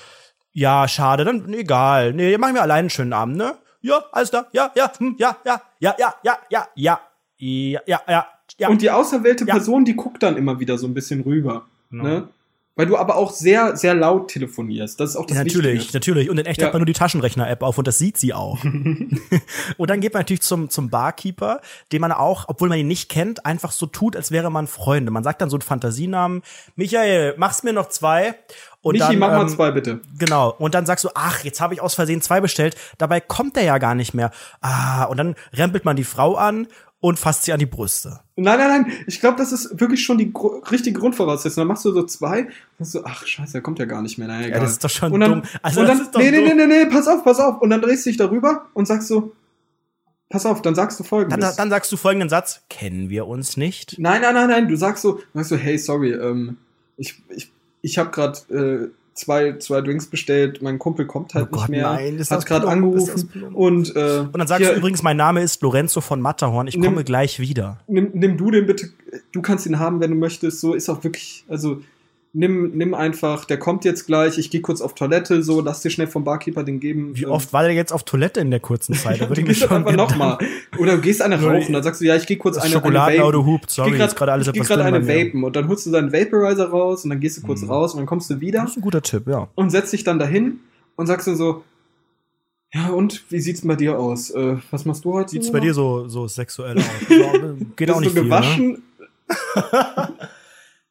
ja, schade, dann egal. Nee, machen wir allein einen schönen Abend, ne? Ja, alles klar, ja, ja, hm, ja, ja, ja, ja, ja, ja, ja, ja, ja, ja. Und die auserwählte Ja. Person, die guckt dann immer wieder so ein bisschen rüber. Genau. Ne? Weil du aber auch sehr, sehr laut telefonierst. Das ist auch das Ja, natürlich, Wichtige. natürlich. Und in echt Ja. hat man nur die Taschenrechner-App auf und das sieht sie auch. und dann geht man natürlich zum, zum Barkeeper, den man auch, obwohl man ihn nicht kennt, einfach so tut, als wäre man Freunde. Man sagt dann so einen Fantasienamen. Michael, machst mir noch zwei. Und Michi, dann, mach mal ähm, zwei bitte. Genau. Und dann sagst du, ach, jetzt habe ich aus Versehen zwei bestellt. Dabei kommt der ja gar nicht mehr. Ah, und dann rempelt man die Frau an und fasst sie an die Brüste. Nein, nein, nein. Ich glaube, das ist wirklich schon die gro richtige Grundvoraussetzung. Dann machst du so zwei, sagst du, ach scheiße, der kommt ja gar nicht mehr. Naja, egal. das ist doch schon und dann, dumm. Also und dann, nee, nee, nee, nee, nee, pass auf, pass auf. Und dann drehst du dich darüber und sagst so, pass auf, dann sagst du folgendes. Dann, dann sagst du folgenden Satz, kennen wir uns nicht? Nein, nein, nein, nein. Du sagst so, sagst so, hey, sorry, ähm, ich, ich, ich habe gerade äh, zwei, zwei Drinks bestellt. Mein Kumpel kommt halt Oh Gott, nicht mehr. nein, hat gerade angerufen und äh, Und dann sagst hier, du übrigens, mein Name ist Lorenzo von Matterhorn, ich Nimm- komme gleich wieder. nimm, nimm du den bitte. Du kannst ihn haben, wenn du möchtest. So ist auch wirklich, also nimm, nimm einfach. Der kommt jetzt gleich. Ich gehe kurz auf Toilette. So, lass dir schnell vom Barkeeper den geben. Wie Ähm, oft war der jetzt auf Toilette in der kurzen Zeit? Würde du ich gehst schon einfach nochmal. Oder du gehst eine rauchen, dann sagst du, ja, ich gehe kurz eine, Schokoladenauto eine hupt, Ich sorry, geh ist gerade alles ich etwas dünn eine vapen und dann holst du deinen Vaporizer raus und dann gehst du kurz Mhm. raus und dann kommst du wieder Das ist ein guter Tipp, ja. und setzt dich dann dahin und sagst dann so, ja und, wie sieht's bei dir aus? Äh, was machst du heute? Sieht's so bei dir so, so sexuell aus? So, geht auch nicht du viel, ne?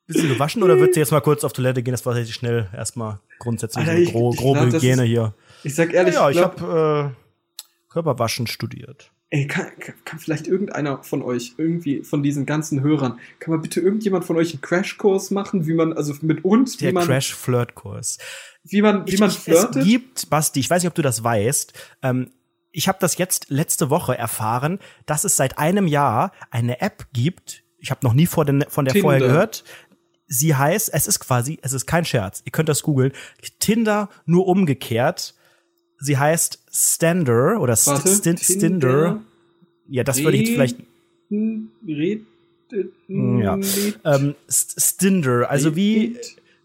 Bist du gewaschen oder wird sie jetzt mal kurz auf Toilette gehen? Das war richtig schnell. Erstmal grundsätzlich Alter, ich- gro ich grobe glaub, Hygiene ist- hier. Ich sag ehrlich, ja, ich glaub, habe äh, Körperwaschen studiert. ey, kann, kann, vielleicht irgendeiner von euch, irgendwie von diesen ganzen Hörern, kann mal bitte irgendjemand von euch einen Crashkurs machen, wie man, also mit uns, wie Der man, Crash-Flirt-Kurs. wie man, wie Ich- man ich, flirtet? Es gibt, Basti, ich weiß nicht, ob du das weißt, ähm, ich habe das jetzt letzte Woche erfahren, dass es seit einem Jahr eine App gibt. Ich habe noch nie vor den, von der Tinder. vorher gehört. Sie heißt, es ist quasi, es ist kein Scherz. Ihr könnt das googeln. Tinder nur umgekehrt. Sie heißt Stander oder St Warte, Stin Stinder. Ja, das würde ich jetzt vielleicht Red, Ja. Ähm, St- Stinder, also wie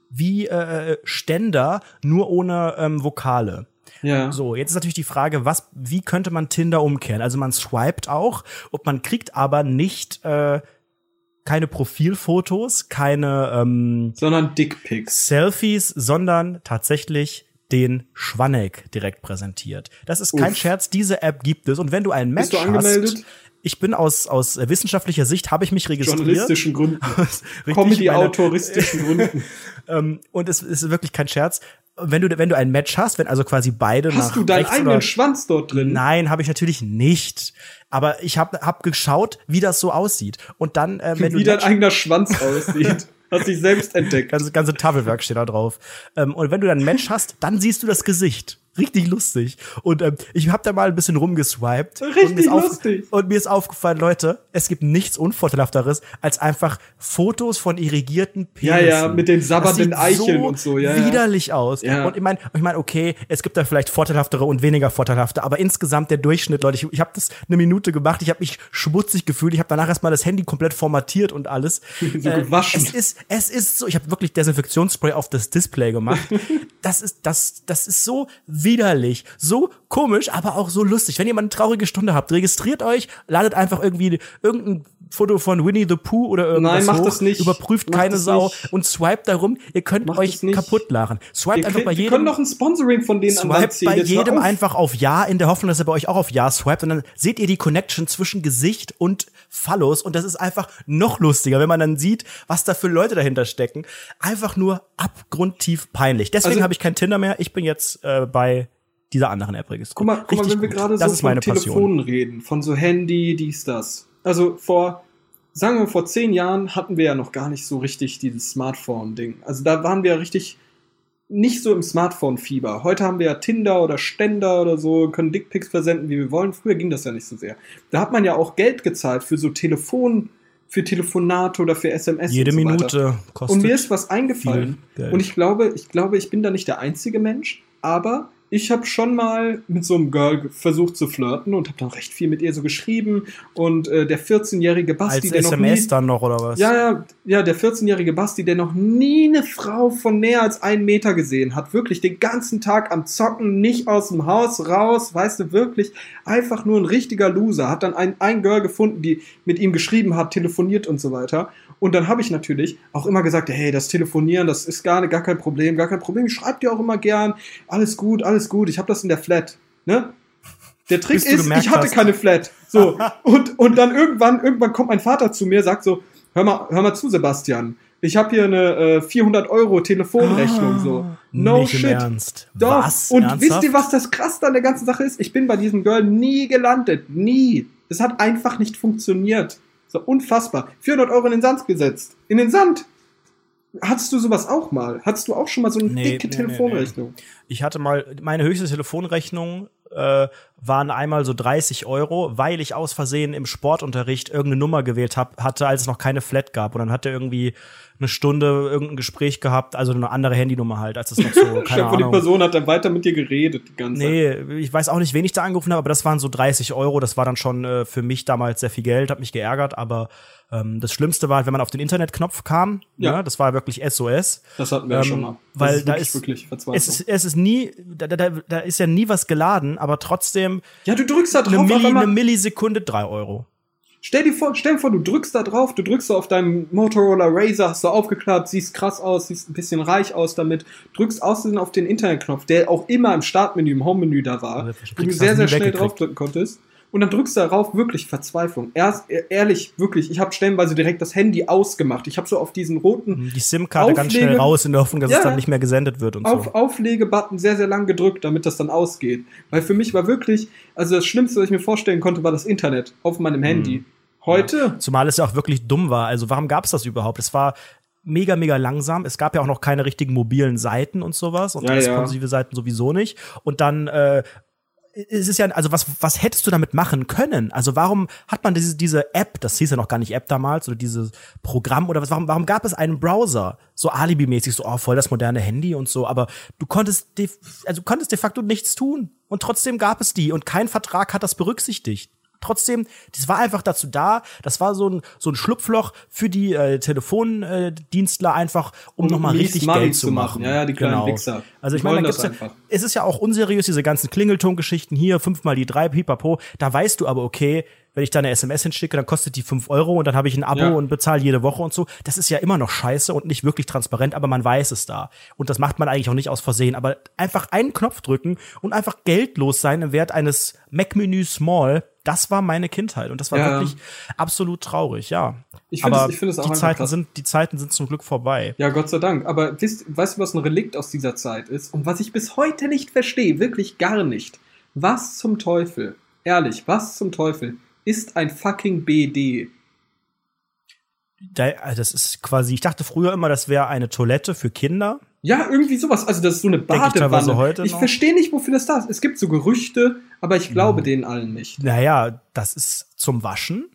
wie äh, Ständer, nur ohne ähm, Vokale. ja. So, jetzt ist natürlich die Frage, was, wie könnte man Tinder umkehren? Also man swiped auch, und man kriegt aber nicht äh, keine Profilfotos, keine ähm, sondern Dickpics. Selfies, sondern tatsächlich den Schwanneck direkt präsentiert. Das ist kein Uff. Scherz, diese App gibt es. Und wenn du einen Match Bist du angemeldet? hast, ich bin aus, aus wissenschaftlicher Sicht, habe ich mich registriert. Journalistischen Gründen. Comedy-autoristischen Gründen. ähm, und es ist wirklich kein Scherz. Wenn du, wenn du ein Match hast, wenn also quasi beide nach Hast du deinen eigenen Schwanz dort drin? Nein, habe ich natürlich nicht. Aber ich habe hab geschaut, wie das so aussieht. Und dann, äh, wenn Wie du dein Match- eigener Schwanz aussieht. Hast dich selbst entdeckt. ganze, ganze Tafelwerk steht da drauf. Ähm, und wenn du dann ein Match hast, dann siehst du das Gesicht. Richtig lustig. Und ähm, ich habe da mal ein bisschen rumgeswiped. Richtig und mir lustig. Und mir ist aufgefallen, Leute, es gibt nichts Unvorteilhafteres, als einfach Fotos von irrigierten Ja, Penissen. ja, mit den sabbernden Eicheln und so, ja, ja. widerlich aus. Ja. Und ich meine, ich mein, okay, es gibt da vielleicht vorteilhaftere und weniger vorteilhafte, aber insgesamt der Durchschnitt, Leute, ich, ich habe das eine Minute gemacht, ich habe mich schmutzig gefühlt, ich habe danach erstmal das Handy komplett formatiert und alles. So gewaschen. Es ist, es ist so, ich habe wirklich Desinfektionsspray auf das Display gemacht. das ist, das, das ist so widerlich, so komisch, aber auch so lustig. Wenn ihr mal eine traurige Stunde habt, registriert euch, ladet einfach irgendwie irgendein Foto von Winnie the Pooh oder irgendwas Nein, macht hoch, das nicht. überprüft Macht keine Sau nicht. und swiped darum. Ihr könnt Macht euch kaputt lachen. Swiped Wir, einfach bei wir jedem. können doch ein Sponsoring von denen Swiped bei jedem auf. einfach auf Ja, in der Hoffnung, dass er bei euch auch auf Ja swiped. Und dann seht ihr die Connection zwischen Gesicht und Phallus. Und das ist einfach noch lustiger, wenn man dann sieht, was da für Leute dahinter stecken. Einfach nur abgrundtief peinlich. Deswegen Also- habe ich kein Tinder mehr. Ich bin jetzt äh, bei dieser anderen App registriert. Guck mal, guck mal wenn wir gerade so von Telefonen reden, von so Handy, dies, das. Also vor, sagen wir, vor zehn Jahren hatten wir ja noch gar nicht so richtig dieses Smartphone-Ding. Also da waren wir ja richtig nicht so im Smartphone-Fieber. Heute haben wir ja Tinder oder Ständer oder so, können Dickpics versenden, wie wir wollen. Früher ging das ja nicht so sehr. Da hat man ja auch Geld gezahlt für so Telefon, für Telefonate oder für SMS. Jede und so weiter. Minute kostet. Und mir ist was eingefallen. Und ich glaube, ich glaube, ich bin da nicht der einzige Mensch, aber ich habe schon mal mit so einem Girl versucht zu flirten und habe dann recht viel mit ihr so geschrieben. Und äh, der 14-jährige Basti, als der noch SMS nie, dann noch oder was? ja, ja, ja, der 14-jährige Basti, der noch nie eine Frau von näher als einen Meter gesehen hat, wirklich den ganzen Tag am Zocken, nicht aus dem Haus raus, weißt du, wirklich einfach nur ein richtiger Loser, hat dann ein, ein Girl gefunden, die mit ihm geschrieben hat, telefoniert und so weiter. Und dann habe ich natürlich auch immer gesagt, hey, das Telefonieren, das ist gar, gar kein Problem, gar kein Problem. Ich schreibe dir auch immer gern, alles gut, alles gut, ich habe das in der Flat, ne? Der Trick ist, ich hatte hast. keine Flat. So. und, und dann irgendwann, irgendwann kommt mein Vater zu mir, sagt so, hör mal, hör mal zu, Sebastian. Ich habe hier eine äh, 400 Euro Telefonrechnung, so. No Ah, Nicht shit. im Ernst. Doch. Was? Und Ernsthaft? wisst ihr, was das krass an der ganzen Sache ist? Ich bin bei diesem Girl nie gelandet. Nie. Es hat einfach nicht funktioniert. So unfassbar. 400 Euro in den Sand gesetzt. In den Sand. Hattest du sowas auch mal? Hattest du auch schon mal so eine Nee, dicke nee, nee, Telefonrechnung? Ich hatte mal, meine höchste Telefonrechnung äh, waren einmal so 30 Euro, weil ich aus Versehen im Sportunterricht irgendeine Nummer gewählt hab, hatte, als es noch keine Flat gab. Und dann hat er irgendwie eine Stunde irgendein Gespräch gehabt, also eine andere Handynummer halt, als es noch so, keine vor, die Ahnung. Person hat dann weiter mit dir geredet die ganze Zeit. Nee, ich weiß auch nicht, wen ich da angerufen habe, aber das waren so 30 Euro. Das war dann schon äh, für mich damals sehr viel Geld, hat mich geärgert, aber ähm, das Schlimmste war, wenn man auf den Internetknopf kam, Ja. ne, das war wirklich SOS. Das hatten wir ja Ähm, schon mal. Das weil ist da wirklich, ist- wirklich. Es ist, es ist nie, da, da, da ist ja nie was geladen, aber trotzdem ja, du drückst da eine, drauf. auf Milli, eine Millisekunde drei Euro. Stell dir vor, stell dir vor, du drückst da drauf, du drückst da auf deinem Motorola Razer, hast du aufgeklappt, siehst krass aus, siehst ein bisschen reich aus damit, drückst außerdem auf den Internetknopf, der auch immer im Startmenü, im Home-Menü da war, wo du sehr, sehr schnell draufdrücken konntest. Und dann drückst du darauf wirklich Verzweiflung. Erst, e- ehrlich, wirklich, ich habe stellenweise direkt das Handy ausgemacht. Ich habe so auf diesen roten Die SIM-Karte ganz schnell raus in der Hoffnung, dass Ja, es dann ja. nicht mehr gesendet wird und auf so. Auflege-Button sehr, sehr lang gedrückt, damit das dann ausgeht. Weil für mich war wirklich, also das Schlimmste, was ich mir vorstellen konnte, war das Internet auf meinem Handy. Mhm. Heute, Zumal es ja auch wirklich dumm war. Also warum gab es das überhaupt? Es war mega, mega langsam. Es gab ja auch noch keine richtigen mobilen Seiten und sowas und Ja, ja. responsive Seiten sowieso nicht. Und dann äh, es ist ja, also was, was hättest du damit machen können? Also warum hat man diese, diese App, das hieß ja noch gar nicht App damals, oder dieses Programm oder was, warum, warum gab es einen Browser? So Alibi-mäßig, so, oh, voll das moderne Handy und so, aber du konntest, de, also du konntest de facto nichts tun. Und trotzdem gab es die und kein Vertrag hat das berücksichtigt. Trotzdem, das war einfach dazu da, das war so ein, so ein Schlupfloch für die äh, Telefondienstler einfach, um Um nochmal richtig Money Geld zu machen. machen. Ja, ja, die kleinen Wichser. Also ich meine, da gibt's ja, es ist ja auch unseriös, diese ganzen Klingeltongeschichten hier, fünfmal die drei, pipapo. Da weißt du aber, okay, wenn ich da eine SMS hinschicke, dann kostet die fünf Euro und dann habe ich ein Abo Ja. und bezahle jede Woche und so. Das ist ja immer noch scheiße und nicht wirklich transparent, aber man weiß es da. Und das macht man eigentlich auch nicht aus Versehen. Aber einfach einen Knopf drücken und einfach geldlos sein im Wert eines Mac-Menü Small, das war meine Kindheit. Und das war Ja. wirklich absolut traurig, ja. Ich find aber es- find auch die Zeiten krass. sind, die Zeiten sind zum Glück vorbei. Ja, Gott sei Dank. Aber wisst, weißt du, was ein Relikt aus dieser Zeit ist? Und was ich bis heute nicht verstehe, wirklich gar nicht. Was zum Teufel, ehrlich, was zum Teufel ist ein fucking BD? Also das ist quasi, ich dachte früher immer, das wäre eine Toilette für Kinder. Ja, irgendwie sowas. Also das ist so eine ich Badewanne. heute Ich verstehe nicht, wofür das da ist. Es gibt so Gerüchte, aber ich glaube Mhm. denen allen nicht. Naja, das ist zum Waschen.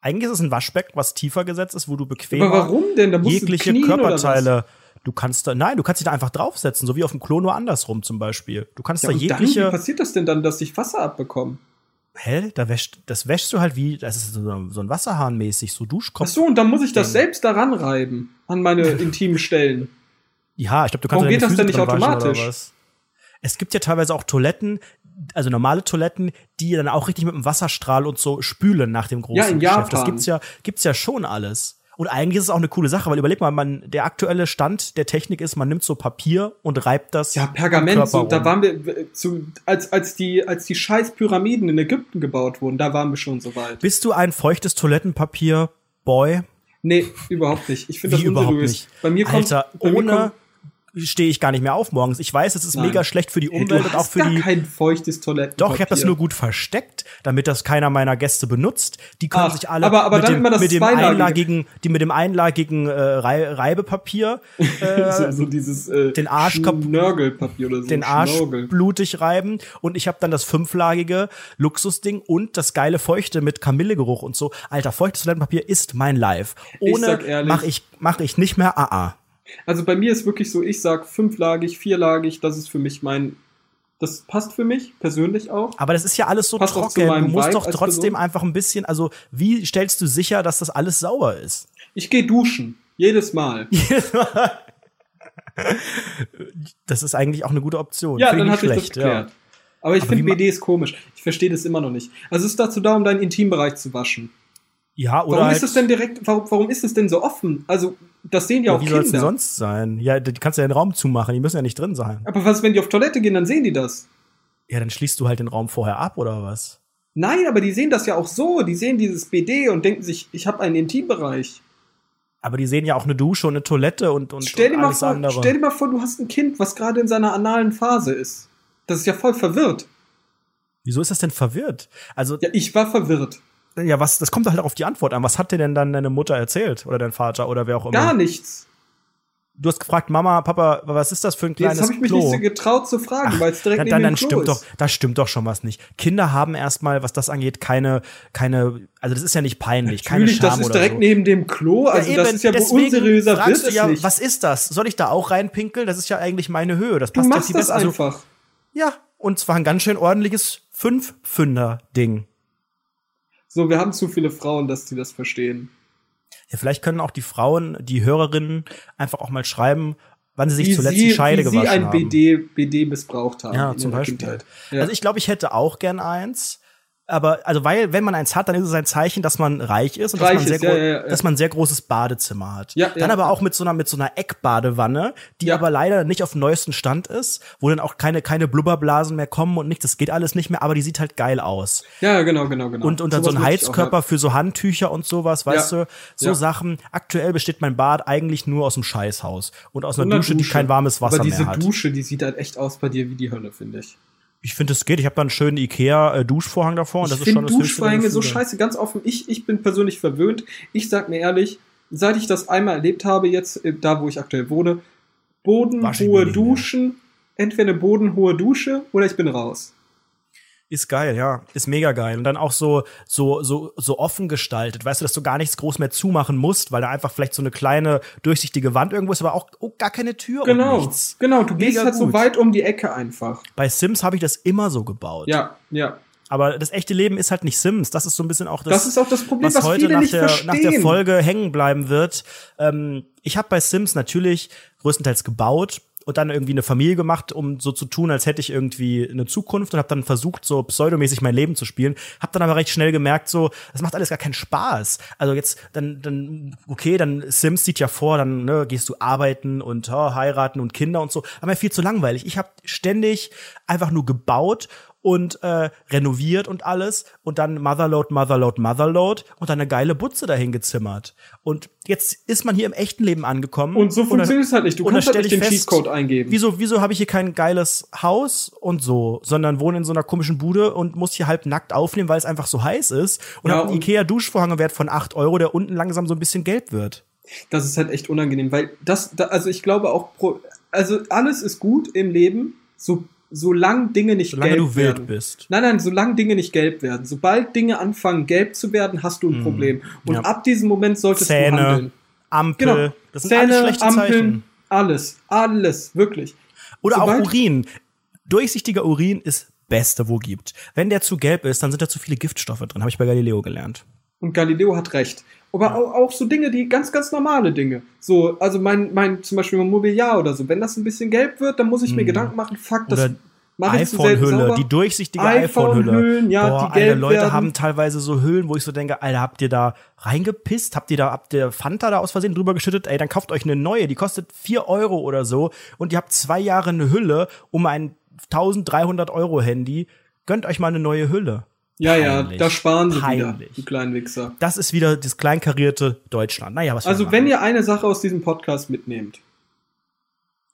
Eigentlich ist es ein Waschbecken, was tiefer gesetzt ist, wo du bequemer Aber warum denn? Da musst du jegliche was? Körperteile. Du kannst da, nein, du kannst dich da einfach draufsetzen, so wie auf dem Klo, nur andersrum zum Beispiel. Du kannst Ja, da und dann, wie jegliche. passiert das denn dann, dass ich Wasser abbekomme? Hä? Da wäscht, das wäschst du halt wie, das ist so, so ein Wasserhahn mäßig, so Ach Duschkopf. so, und dann muss ich das selbst daran reiben. An meine intimen Stellen. Ja, ich glaube, du kannst Warum geht das denn nicht automatisch? Es gibt ja teilweise auch Toiletten, also normale Toiletten, die dann auch richtig mit dem Wasserstrahl und so spülen nach dem großen Ja, in Geschäft. Das Japan. gibt's ja, gibt's ja schon alles. Und eigentlich ist es auch eine coole Sache, weil überleg mal, man, der aktuelle Stand der Technik ist, man nimmt so Papier und reibt das. Ja, am Pergament, so, da waren wir, zu, als, als, die, als die scheiß Pyramiden in Ägypten gebaut wurden, da waren wir schon so weit. Bist du ein feuchtes Toilettenpapier, Boy? Nee, überhaupt nicht. Ich finde das überhaupt unseriös. nicht? Bei mir kommt, Alter, ohne kommt, stehe ich gar nicht mehr auf morgens. Ich weiß, es ist Nein. mega schlecht für die Hey, Umwelt du und auch für gar die. kein feuchtes Toilettenpapier. Doch, ich habe das nur gut versteckt, damit das keiner meiner Gäste benutzt. Die können Ach, sich alle aber- aber mit, dem, mit dem einlagigen, die mit dem einlagigen äh, Rei Reibepapier äh, so, so dieses äh, den Arsch oder so. den Arsch Schnorgel. blutig reiben und ich habe dann das fünflagige Luxusding und das geile feuchte mit Kamillegeruch und so. Alter, feuchtes Toilettenpapier ist mein Life. Ohne mache ich mach ich nicht mehr AA. Also bei mir ist wirklich so, ich sag fünflagig, vierlagig, das ist für mich mein, das passt für mich persönlich auch. Aber das ist ja alles so Passt trocken. Du musst Vibe doch trotzdem einfach ein bisschen, also wie stellst du sicher, dass das alles sauber ist? Ich gehe duschen. Jedes Mal. Das ist eigentlich auch eine gute Option. Ja, Finde dann hat sich das schlecht, geklärt. Aber ich finde BD ist komisch. Ich verstehe das immer noch nicht. Also es ist dazu da, um deinen Intimbereich zu waschen. Ja, oder Warum halt, ist es denn direkt, warum, warum ist es denn so offen? Also, das sehen ja, ja, auch wie soll es denn Kinder. sonst sein? Ja, die kannst du ja den Raum zumachen, die müssen ja nicht drin sein. Aber was, wenn die auf Toilette gehen, dann sehen die das. Ja, dann schließt du halt den Raum vorher ab oder was? Nein, aber die sehen das ja auch so. Die sehen dieses BD und denken sich, ich habe einen Intimbereich. Aber die sehen ja auch eine Dusche und eine Toilette und, und, Stell dir, und mal alles vor, andere. stell dir mal vor, du hast ein Kind, was gerade in seiner analen Phase ist. Das ist ja voll verwirrt. Wieso ist das denn verwirrt? Also, Ja, ich war verwirrt. Ja, was, das kommt halt auf die Antwort an. Was hat dir denn dann deine Mutter erzählt? Oder dein Vater oder wer auch immer? Gar nichts. Du hast gefragt, Mama, Papa, was ist das für ein kleines Jetzt habe ich mich Klo? nicht so getraut zu fragen, weil es direkt dann, neben dann, dann Klo stimmt ist. doch, da stimmt doch schon was nicht. Kinder haben erstmal, was das angeht, keine, keine, also das ist ja nicht peinlich, keine Natürlich, Scham das ist oder direkt so. neben dem Klo. Also ja, das eben, ist ja deswegen unseriöser fragst du ja, nicht. was ist das? Soll ich da auch reinpinkeln? Das ist ja eigentlich meine Höhe. Das du passt ja machst viel das besser. Also, einfach. ja, und zwar ein ganz schön ordentliches Fünf-Pfünder-Ding. So, wir haben zu viele Frauen, dass die das verstehen. Ja, vielleicht können auch die Frauen, die Hörerinnen, einfach auch mal schreiben, wann sie sich Wie zuletzt sie, die Scheide wie sie gewaschen ein haben. BD, BD missbraucht haben. Ja, zum Beispiel. Ja. Also ich glaube, ich hätte auch gern eins. Aber, also weil, wenn man eins hat, dann ist es ein Zeichen, dass man reich ist und Reich dass, man ist, sehr ja, gro- ja, ja. dass man ein sehr großes Badezimmer hat. Ja, dann ja. aber auch mit so einer, mit so einer Eckbadewanne, die Ja. aber leider nicht auf dem neuesten Stand ist, wo dann auch keine, keine Blubberblasen mehr kommen und nichts, das geht alles nicht mehr, aber die sieht halt geil aus. ja, genau, genau, genau. Und, und dann Sowas so ein Heizkörper für so Handtücher und sowas, weißt Ja. du? So Ja. Sachen. Aktuell besteht mein Bad eigentlich nur aus dem Scheißhaus und aus einer Und eine Dusche, die kein warmes Wasser Aber diese mehr hat. Dusche, die sieht halt echt aus bei dir wie die Hölle, finde ich. Ich finde, es geht. Ich habe da einen schönen Ikea-Duschvorhang davor. Und das ich ist schon finde Duschvorhänge so scheiße, ganz offen. Ich, ich bin persönlich verwöhnt. Ich sag mir ehrlich, seit ich das einmal erlebt habe, jetzt äh, da, wo ich aktuell wohne, bodenhohe. Duschen, entweder eine bodenhohe Dusche oder ich bin raus. Ist geil, ja. Ist mega geil. Und dann auch so, so, so, so offen gestaltet. Weißt du, dass du gar nichts groß mehr zumachen musst, weil da einfach vielleicht so eine kleine durchsichtige Wand irgendwo ist, aber auch oh, gar keine Tür und Genau, nichts. genau. Du gehst Mega halt so gut. weit um die Ecke einfach. Bei Sims habe ich das immer so gebaut. Ja, ja. Aber das echte Leben ist halt nicht Sims. Das ist so ein bisschen auch das, Das ist auch das Problem, was, was heute viele nach nicht der, verstehen. nach der Folge hängen bleiben wird. Ähm, ich habe bei Sims natürlich größtenteils gebaut und dann irgendwie eine Familie gemacht, um so zu tun, als hätte ich irgendwie eine Zukunft und habe dann versucht, so pseudomäßig mein Leben zu spielen. Habe dann aber recht schnell gemerkt, so, das macht alles gar keinen Spaß. Also jetzt, dann, dann, okay, dann Sims sieht ja vor, dann ne, gehst du arbeiten und oh, heiraten und Kinder und so. Aber viel zu langweilig. Ich habe ständig einfach nur gebaut und äh, renoviert und alles und dann Motherload, Motherload, Motherload und dann eine geile Butze dahin gezimmert. Und jetzt ist man hier im echten Leben angekommen. Und so funktioniert es halt nicht. Du kannst halt nicht ich den fest, Cheatcode eingeben. Wieso, wieso habe ich hier kein geiles Haus und so, sondern wohne in so einer komischen Bude und muss hier halb nackt aufnehmen, weil es einfach so heiß ist und Ja, habe einen Ikea-Duschvorhang Wert von 8 Euro, der unten langsam so ein bisschen gelb wird. Das ist halt echt unangenehm, weil das, da, also ich glaube auch, pro, also alles ist gut im Leben, so, solange Dinge nicht Solange gelb du wild werden. bist. Nein, nein, solange Dinge nicht gelb werden. Sobald Dinge anfangen, gelb zu werden, hast du ein Mhm. Problem. Und Ja. ab diesem Moment solltest du Zähne, handeln. Ampel, Genau. das sind alles schlechte Zeichen. alles, alles, wirklich. Oder Sobald- auch Urin. Durchsichtiger Urin ist Beste, wo gibt. Wenn der zu gelb ist, dann sind da zu viele Giftstoffe drin, habe ich bei Galileo gelernt. Und Galileo hat recht. Aber auch, auch so Dinge, die ganz, ganz normale Dinge. So, also mein, mein, zum Beispiel mein Mobiliar oder so. Wenn das ein bisschen gelb wird, dann muss ich mir Mhm. Gedanken machen, fuck, das Oder mache ich zu selten iPhone-Hülle, sauber. die durchsichtige iPhone-Hülle. iPhone-Hüllen, ja, Boah, die gelb Alter, Leute werden. haben teilweise so Hüllen, wo ich so denke, Alter, habt ihr da reingepisst? Habt ihr da, habt ihr Fanta da aus Versehen drüber geschüttet? Ey, dann kauft euch eine neue, die kostet 4 Euro oder so und ihr habt zwei Jahre eine Hülle um ein 1300 Euro Handy. Gönnt euch mal eine neue Hülle. Ja, ja, Peinlich. da sparen sie Peinlich. wieder, die kleinen Wichser. Das ist wieder das kleinkarierte Deutschland. Naja, was Also, wenn ihr eine Sache aus diesem Podcast mitnehmt,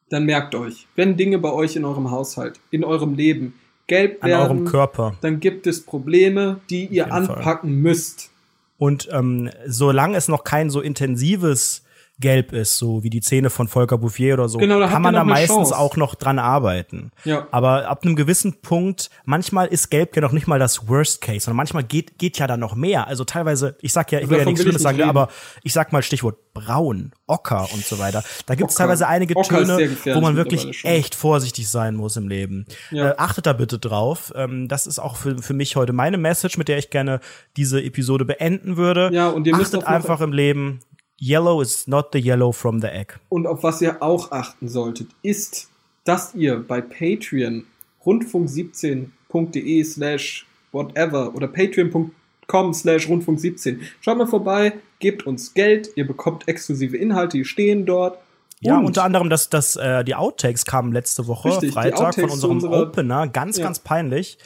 dann merkt euch, wenn Dinge bei euch in eurem Haushalt, in eurem Leben gelb an eurem werden, Körper. dann gibt es Probleme, die ihr jeden Fall. anpacken müsst. Und ähm, solange es noch kein so intensives Gelb ist, so wie die Zähne von Volker Bouffier oder so, Genau, da kann man da meistens Chance. auch noch dran arbeiten. Ja. Aber ab einem gewissen Punkt, manchmal ist Gelb ja noch nicht mal das Worst Case, sondern manchmal geht, geht ja da noch mehr. Also teilweise, ich sag ja, ich will ja nichts Schlimmes sagen, reden. aber ich sag mal Stichwort braun, Ocker und so weiter. Da gibt es teilweise einige Ocker Töne, wo man wirklich echt vorsichtig sein muss im Leben. Ja. Äh, achtet da bitte drauf. Ähm, das ist auch für, für mich heute meine Message, mit der ich gerne diese Episode beenden würde. Ja, und ihr müsst Achtet einfach im Leben, yellow is not the yellow from the egg. Und auf was ihr auch achten solltet, ist, dass ihr bei Patreon rundfunk17.de slash whatever oder patreon.com slash rundfunk17 schaut mal vorbei, gebt uns Geld, ihr bekommt exklusive Inhalte, die stehen dort. Ja, Und- unter anderem, dass, dass äh, die Outtakes kamen letzte Woche, Richtig, Freitag, von unserem unserer- Opener. Ganz, Ja. ganz peinlich.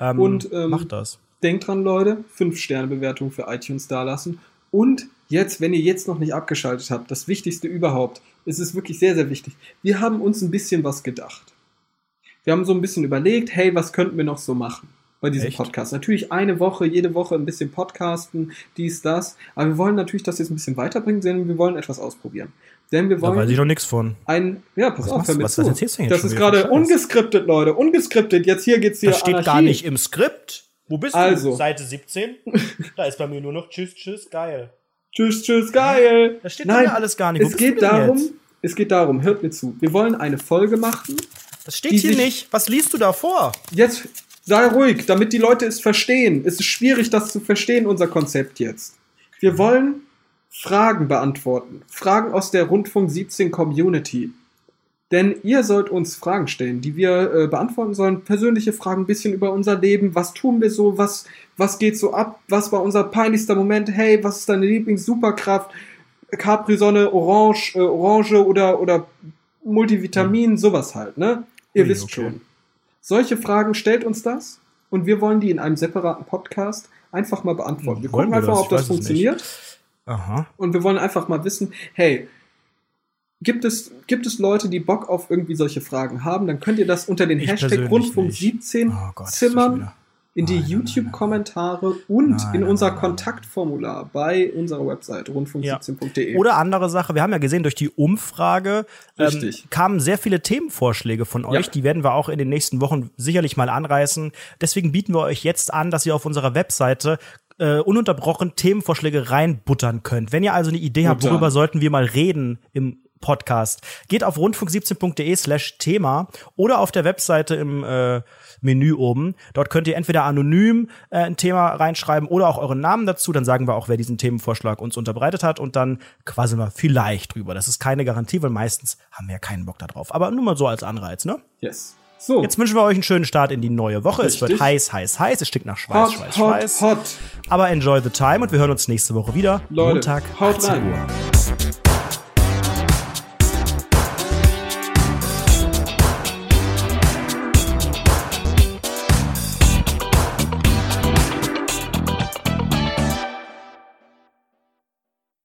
Ähm, Und, ähm, macht das. Denkt dran, Leute, 5-Sterne-Bewertung für iTunes dalassen. Und jetzt, wenn ihr jetzt noch nicht abgeschaltet habt, das Wichtigste überhaupt, es ist wirklich sehr, sehr wichtig. Wir haben uns ein bisschen was gedacht. Wir haben so ein bisschen überlegt, hey, was könnten wir noch so machen bei diesem Echt? Podcast? Natürlich eine Woche, jede Woche ein bisschen podcasten, dies, das. Aber wir wollen natürlich das jetzt ein bisschen weiterbringen, denn wir wollen etwas ausprobieren. Denn wir Da weiß ich wollen noch nichts von. ein, ja, pass Was auf, hör mir Was- zu. was jetzt Das ist gerade ungeskriptet, Leute, ungeskriptet. Jetzt hier geht's hier Das steht Anarchie. gar nicht im Skript. Wo bist Also. du? Seite 17? da ist bei mir nur noch Tschüss, Tschüss, geil. Tschüss, tschüss, geil. Das steht bei mir alles gar nicht. Wo Es geht darum, jetzt? es geht darum, hört mir zu. Wir wollen eine Folge machen. Das steht hier nicht. Was liest du da vor? Jetzt sei ruhig, damit die Leute es verstehen. Es ist schwierig, das zu verstehen, unser Konzept jetzt. Wir wollen Fragen beantworten. Fragen aus der Rundfunk 17 Community. Denn ihr sollt uns Fragen stellen, die wir äh, beantworten sollen. Persönliche Fragen, ein bisschen über unser Leben. Was tun wir so? Was, was geht so ab? Was war unser peinlichster Moment? Hey, was ist deine Lieblings-Superkraft? Capri-Sonne, Orange, äh, Orange oder, oder Multivitamin, sowas halt, ne? Ihr Ui, wisst okay. schon. Solche Fragen stellt uns das und wir wollen die in einem separaten Podcast einfach mal beantworten. Wir Wollen gucken wir einfach, das? ob das funktioniert Aha. und wir wollen einfach mal wissen, hey, gibt es, gibt es Leute, die Bock auf irgendwie solche Fragen haben, dann könnt ihr das unter den Ich Hashtag persönlich Rundfunk nicht. 17 Oh Gott, zimmern in die YouTube-Kommentare und Nein, in nein, unser nein. Kontaktformular bei unserer Website rundfunk17.de. Oder andere Sache, wir haben ja gesehen, durch die Umfrage ähm, kamen sehr viele Themenvorschläge von euch. Ja. Die werden wir auch in den nächsten Wochen sicherlich mal anreißen. Deswegen bieten wir euch jetzt an, dass ihr auf unserer Webseite äh, ununterbrochen Themenvorschläge reinbuttern könnt. Wenn ihr also eine Idee habt, worüber sollten wir mal reden im Podcast, geht auf rundfunk17.de slash Thema oder auf der Webseite im äh, Menü oben. Dort könnt ihr entweder anonym äh, ein Thema reinschreiben oder auch euren Namen dazu. Dann sagen wir auch, wer diesen Themenvorschlag uns unterbreitet hat und dann quasseln wir vielleicht drüber. Das ist keine Garantie, weil meistens haben wir ja keinen Bock darauf. Aber nur mal so als Anreiz, ne? Yes. So, Jetzt wünschen wir euch einen schönen Start in die neue Woche. Es wird Richtig. heiß, heiß, heiß. Es stinkt nach Schweiß, hot, Schweiß, hot, Schweiß. hot. Aber enjoy the time und wir hören uns nächste Woche wieder. Leute, Montag, haut 18 rein. Uhr.